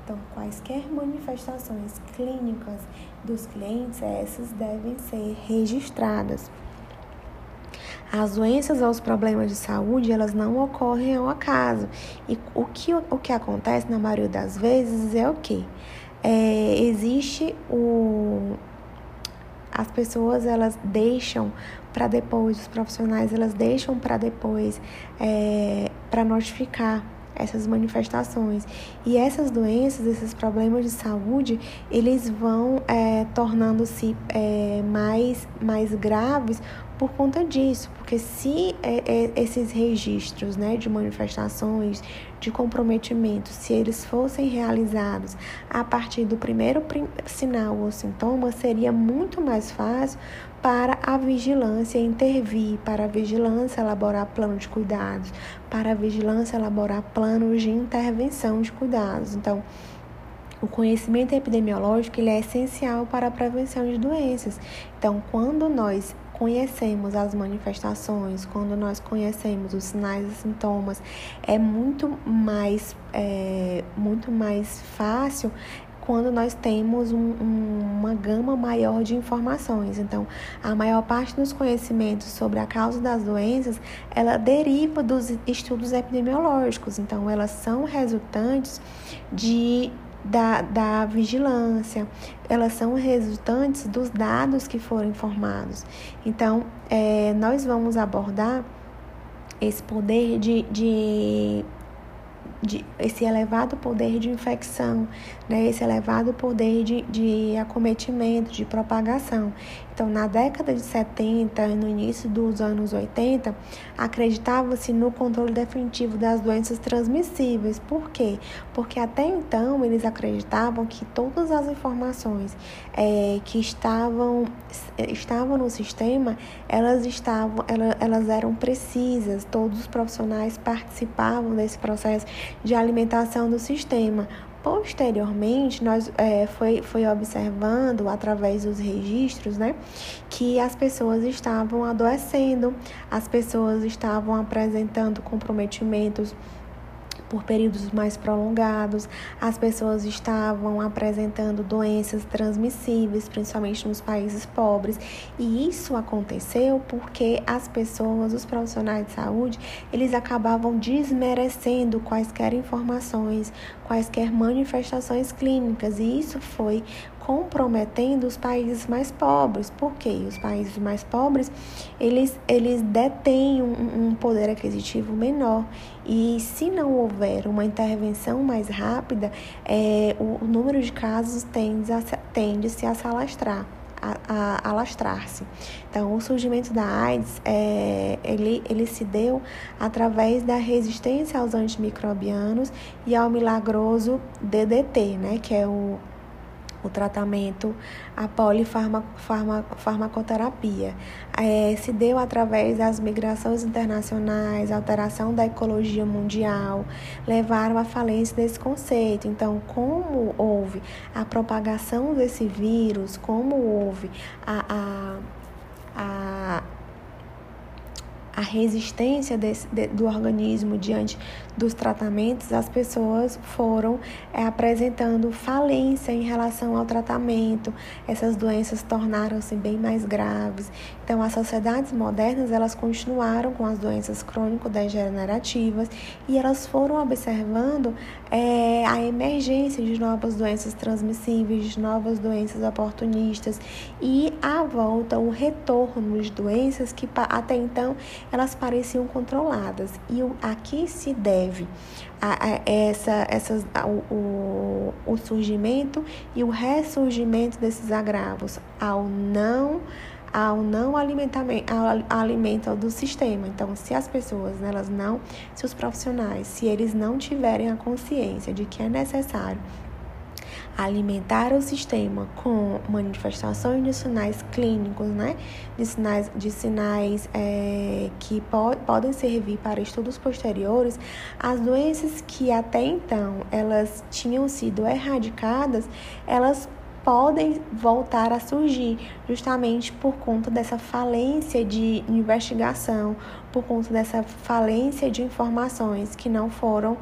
Então, quaisquer manifestações clínicas dos clientes, essas devem ser registradas. As doenças ou os problemas de saúde, elas não ocorrem ao acaso. E o que, o que acontece na maioria das vezes é o quê? é, existe o as pessoas elas deixam para depois, os profissionais elas deixam para depois é, para notificar essas manifestações. E essas doenças, esses problemas de saúde, eles vão é, tornando-se é, mais, mais graves por conta disso, porque se é, é, esses registros né, de manifestações, de comprometimento, se eles fossem realizados a partir do primeiro sinal ou sintoma, seria muito mais fácil para a vigilância intervir, para a vigilância elaborar plano de cuidados, para a vigilância elaborar planos de intervenção de cuidados. Então, o conhecimento epidemiológico ele é essencial para a prevenção de doenças. Então, quando nós conhecemos as manifestações, quando nós conhecemos os sinais e sintomas, é muito mais, é, muito mais fácil quando nós temos um, um, uma gama maior de informações. Então, a maior parte dos conhecimentos sobre a causa das doenças, ela deriva dos estudos epidemiológicos. Então, elas são resultantes de da, da vigilância, elas são resultantes dos dados que foram informados. Então, é, nós vamos abordar esse poder de, de, de, esse elevado poder de infecção, né, esse elevado poder de, de acometimento, de propagação. Então, na década de 70 e no início dos anos 80, acreditava-se no controle definitivo das doenças transmissíveis. Por quê? Porque até então eles acreditavam que todas as informações é, que estavam, estavam no sistema, elas estavam, elas, elas eram precisas, todos os profissionais participavam desse processo de alimentação do sistema. Posteriormente, nós é, foi, foi observando através dos registros, né, que as pessoas estavam adoecendo, as pessoas estavam apresentando comprometimentos por períodos mais prolongados, as pessoas estavam apresentando doenças transmissíveis, principalmente nos países pobres, e isso aconteceu porque as pessoas, os profissionais de saúde, eles acabavam desmerecendo quaisquer informações, quaisquer manifestações clínicas, e isso foi comprometendo os países mais pobres. Por quê? Os países mais pobres, eles, eles detêm um, um poder aquisitivo menor. E se não houver uma intervenção mais rápida, é, o, o número de casos tende a, tende -se a se alastrar. A, alastrar-se. Então, o surgimento da AIDS, é, ele, ele se deu através da resistência aos antimicrobianos e ao milagroso DDT, né, que é o o tratamento, a polifarmacoterapia. É, se deu através das migrações internacionais, alteração da ecologia mundial, levaram à falência desse conceito. Então, como houve a propagação desse vírus, como houve a, a, a a resistência desse, de, do organismo diante dos tratamentos, as pessoas foram é, apresentando falência em relação ao tratamento. Essas doenças tornaram-se bem mais graves. Então, as sociedades modernas elas continuaram com as doenças crônico-degenerativas e elas foram observando é, a emergência de novas doenças transmissíveis, de novas doenças oportunistas e a volta, o retorno de doenças que até então elas pareciam controladas. E aqui se deve a, a essa, essas, a, o, o surgimento e o ressurgimento desses agravos ao não ao não alimentamento, ao alimento do sistema. Então, se as pessoas, elas não, se os profissionais, se eles não tiverem a consciência de que é necessário alimentar o sistema com manifestações de sinais clínicos, né? De sinais, de sinais é, que po podem servir para estudos posteriores, as doenças que até então elas tinham sido erradicadas, elas podem voltar a surgir, justamente por conta dessa falência de investigação, por conta dessa falência de informações que não foram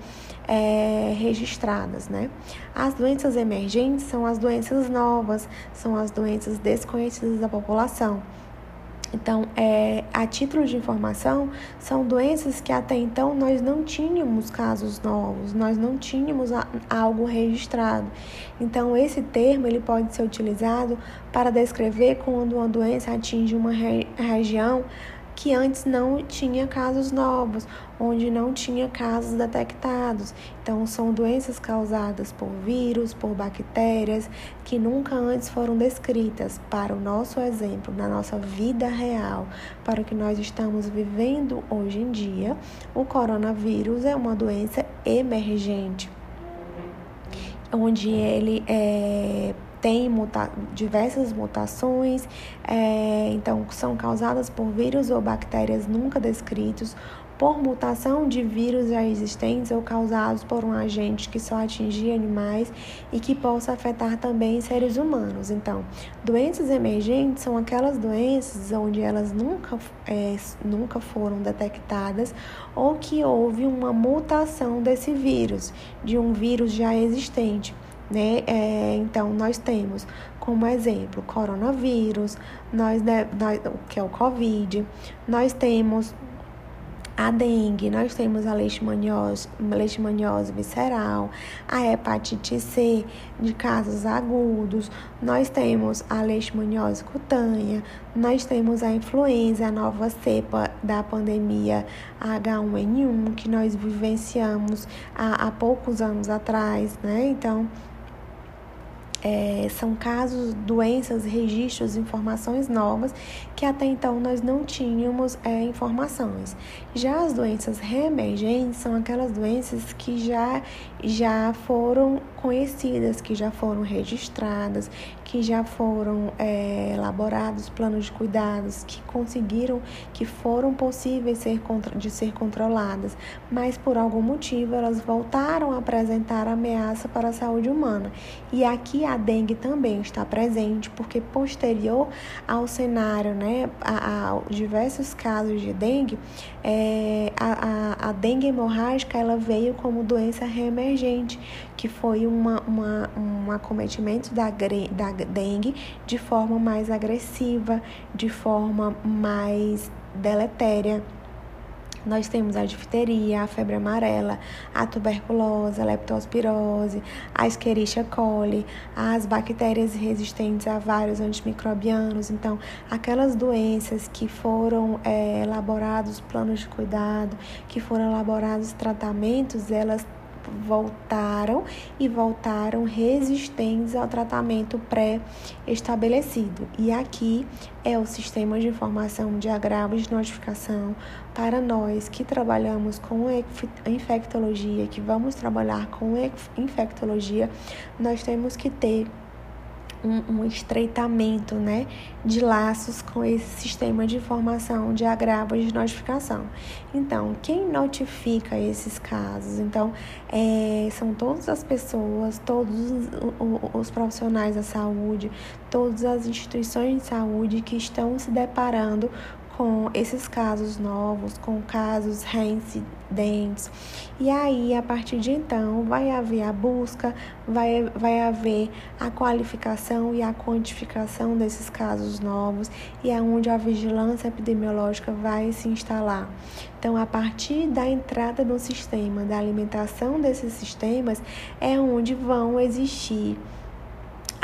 é, registradas, né? As doenças emergentes são as doenças novas, são as doenças desconhecidas da população. Então, é, a título de informação, são doenças que até então nós não tínhamos casos novos, nós não tínhamos a, algo registrado. Então, esse termo ele pode ser utilizado para descrever quando uma doença atinge uma re, região que antes não tinha casos novos, onde não tinha casos detectados. Então, são doenças causadas por vírus, por bactérias, que nunca antes foram descritas. Para o nosso exemplo, na nossa vida real, para o que nós estamos vivendo hoje em dia, o coronavírus é uma doença emergente, onde ele é tem muta diversas mutações, é, então são causadas por vírus ou bactérias nunca descritos, por mutação de vírus já existentes ou causados por um agente que só atingia animais e que possa afetar também seres humanos. Então, doenças emergentes são aquelas doenças onde elas nunca, é, nunca foram detectadas ou que houve uma mutação desse vírus, de um vírus já existente. Né? É, então, nós temos como exemplo coronavírus, nós, nós, que é o Covid, nós temos a dengue, nós temos a leishmaniose, leishmaniose visceral, a hepatite C de casos agudos, nós temos a leishmaniose cutânea, nós temos a influenza, a nova cepa da pandemia H1N1 que nós vivenciamos há, há poucos anos atrás, né? Então, é, são casos, doenças, registros, informações novas que até então nós não tínhamos é, informações. Já as doenças reemergentes são aquelas doenças que já, já foram conhecidas, que já foram registradas, que já foram é, elaborados planos de cuidados, que conseguiram, que foram possíveis ser, de ser controladas, mas por algum motivo elas voltaram a apresentar ameaça para a saúde humana. E aqui a dengue também está presente, porque posterior ao cenário, né, a, a diversos casos de dengue, é, a, a, a dengue hemorrágica ela veio como doença reemergente, que foi uma, uma, um acometimento da, da dengue de forma mais agressiva, de forma mais deletéria. Nós temos a difteria, a febre amarela, a tuberculose, a leptospirose, a Escherichia coli, as bactérias resistentes a vários antimicrobianos. Então, aquelas doenças que foram é, elaborados planos de cuidado, que foram elaborados tratamentos, elas voltaram e voltaram resistentes ao tratamento pré-estabelecido. E aqui é o sistema de informação de agravo de notificação para nós que trabalhamos com infectologia, que vamos trabalhar com infectologia, nós temos que ter um, um, estreitamento né, de laços com esse sistema de informação de agravo de notificação. Então, quem notifica esses casos? Então, é, são todas as pessoas, todos os, os profissionais da saúde, todas as instituições de saúde que estão se deparando com esses casos novos, com casos reincidentes. E aí, a partir de então, vai haver a busca, vai, vai haver a qualificação e a quantificação desses casos novos e é onde a vigilância epidemiológica vai se instalar. Então, a partir da entrada no sistema, da alimentação desses sistemas, é onde vão existir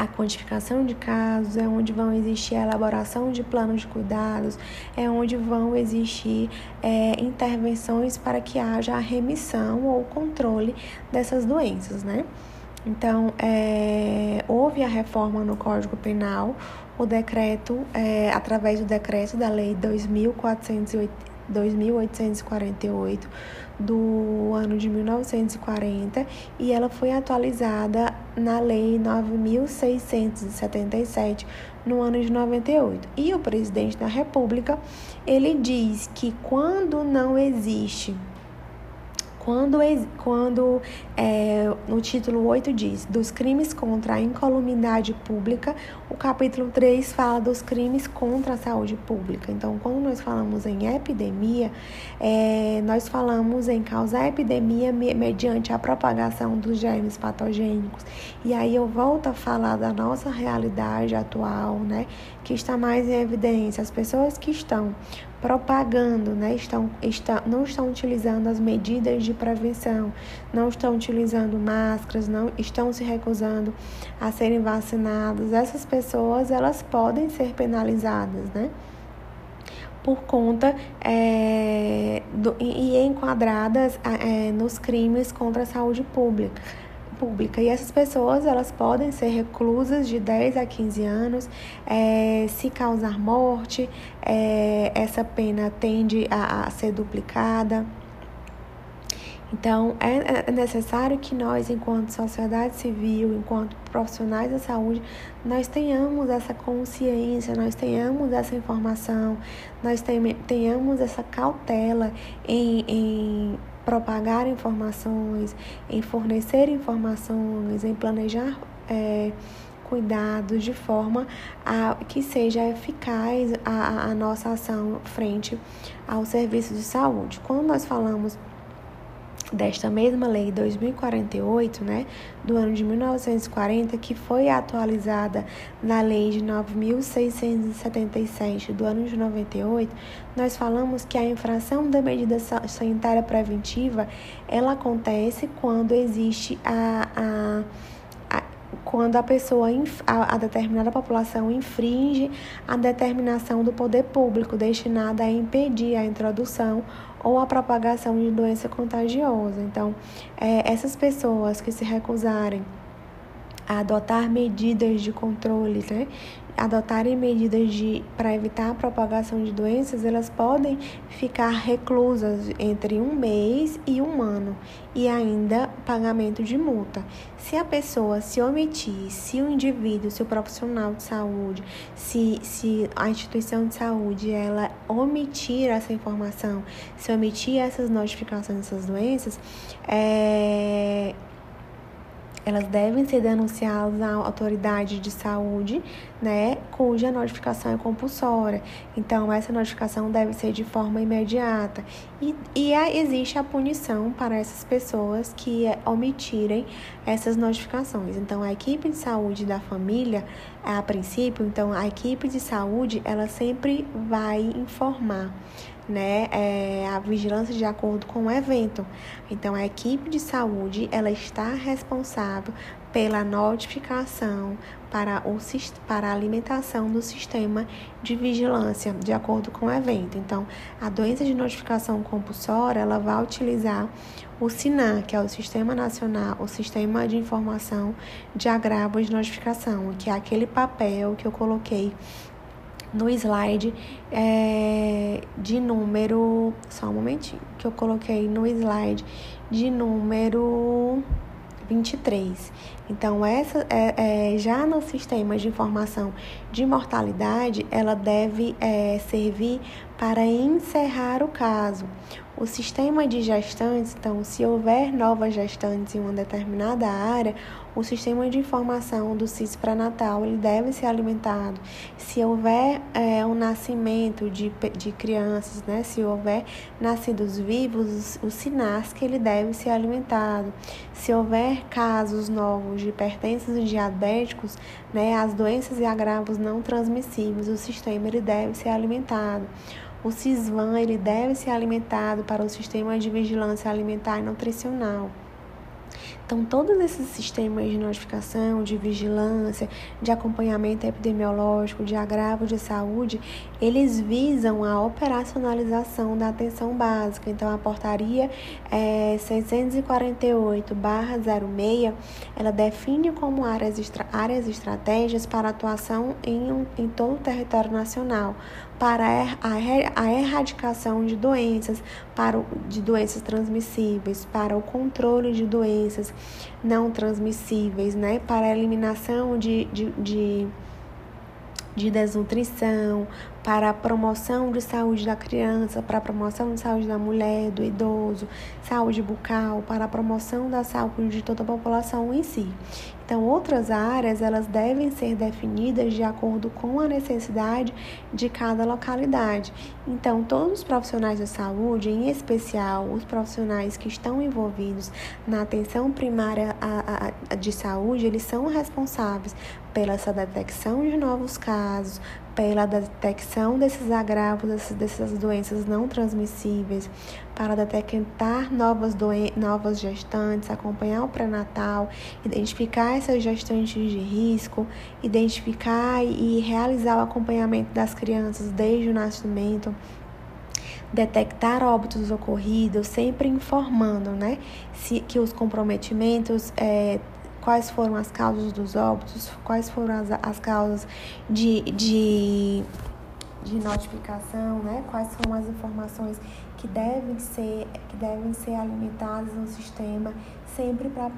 a quantificação de casos, é onde vão existir a elaboração de planos de cuidados, é onde vão existir é, intervenções para que haja a remissão ou controle dessas doenças, né? Então, é, houve a reforma no Código Penal, o decreto, é, através do decreto da Lei 2.848 do ano de 1940 e ela foi atualizada na Lei 9677 no ano de 98. E o presidente da República, ele diz que quando não existe quando, quando é, no título 8 diz dos crimes contra a incolumidade pública, o capítulo 3 fala dos crimes contra a saúde pública. Então, quando nós falamos em epidemia, é, nós falamos em causar epidemia mediante a propagação dos germes patogênicos. E aí eu volto a falar da nossa realidade atual, né, que está mais em evidência. As pessoas que estão propagando, né? estão, está, não estão utilizando as medidas de prevenção, não estão utilizando máscaras, não estão se recusando a serem vacinadas. Essas pessoas elas podem ser penalizadas, né? por conta é, do, e enquadradas é, nos crimes contra a saúde pública pública. E essas pessoas, elas podem ser reclusas de 10 a 15 anos. É, se causar morte, é, essa pena tende a, a ser duplicada. Então, é, é necessário que nós, enquanto sociedade civil, enquanto profissionais da saúde, nós tenhamos essa consciência, nós tenhamos essa informação, nós tenhamos essa cautela em, em propagar informações, em fornecer informações, em planejar é, cuidados de forma a que seja eficaz a, a nossa ação frente ao serviço de saúde. Quando nós falamos desta mesma lei 2048, né, do ano de 1940, que foi atualizada na lei de 9677 do ano de 98, nós falamos que a infração da medida sanitária preventiva, ela acontece quando existe a, a quando a pessoa, a, determinada população infringe a determinação do poder público destinada a impedir a introdução ou a propagação de doença contagiosa. Então, é, essas pessoas que se recusarem a adotar medidas de controle, né? Adotarem medidas para evitar a propagação de doenças, elas podem ficar reclusas entre um mês e um ano e ainda pagamento de multa. Se a pessoa se omitir, se o indivíduo, se o profissional de saúde, se, se a instituição de saúde ela omitir essa informação, se omitir essas notificações dessas doenças, é, elas devem ser denunciadas à autoridade de saúde, né, cuja notificação é compulsória. Então, essa notificação deve ser de forma imediata. E, e existe a punição para essas pessoas que omitirem essas notificações. Então, a equipe de saúde da família, a princípio, então, a equipe de saúde, ela sempre vai informar né, é, a vigilância de acordo com o evento. Então, a equipe de saúde ela está responsável pela notificação para, o, para a alimentação do sistema de vigilância de acordo com o evento. Então, a doença de notificação compulsória ela vai utilizar o SINAM, que é o Sistema Nacional, o Sistema de Informação de Agravo de Notificação, que é aquele papel que eu coloquei no slide é, de número. Só um momentinho, que eu coloquei no slide de número 23. Então, essa é, é, já no sistema de informação de mortalidade, ela deve é, servir para encerrar o caso. O sistema de gestantes, então, se houver novas gestantes em uma determinada área, o sistema de informação do CIS pré-natal ele deve ser alimentado. Se houver é, um nascimento de, de crianças, né, se houver nascidos vivos, o SINASC ele deve ser alimentado. Se houver casos novos de hipertensos e diabéticos, né, as doenças e agravos não transmissíveis, o sistema ele deve ser alimentado. O CISVAN ele deve ser alimentado para o sistema de vigilância alimentar e nutricional. Então, todos esses sistemas de notificação, de vigilância, de acompanhamento epidemiológico, de agravo de saúde, eles visam a operacionalização da atenção básica. Então, a portaria é, 648-06, ela define como áreas, áreas estratégias para atuação em, em todo o território nacional, para a erradicação de doenças, para de doenças transmissíveis, para o controle de doenças não transmissíveis, né? Para a eliminação de, de, de de desnutrição, para a promoção de saúde da criança, para a promoção de saúde da mulher, do idoso, saúde bucal, para a promoção da saúde de toda a população em si. Então, outras áreas, elas devem ser definidas de acordo com a necessidade de cada localidade. Então, todos os profissionais da saúde, em especial os profissionais que estão envolvidos na atenção primária de saúde, eles são responsáveis pela essa detecção de novos casos, pela detecção desses agravos, dessas, doenças não transmissíveis, para detectar novas, doen novas gestantes, acompanhar o pré-natal, identificar essas gestantes de risco, identificar e realizar o acompanhamento das crianças desde o nascimento detectar óbitos ocorridos, sempre informando, né, se, que os comprometimentos é, quais foram as causas dos óbitos, quais foram as, as causas de, de, de notificação, né? quais são as informações que devem ser, que devem ser alimentadas no sistema, sempre para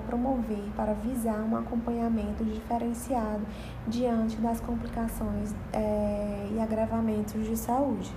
promover, para visar um acompanhamento diferenciado diante das complicações é, e agravamentos de saúde.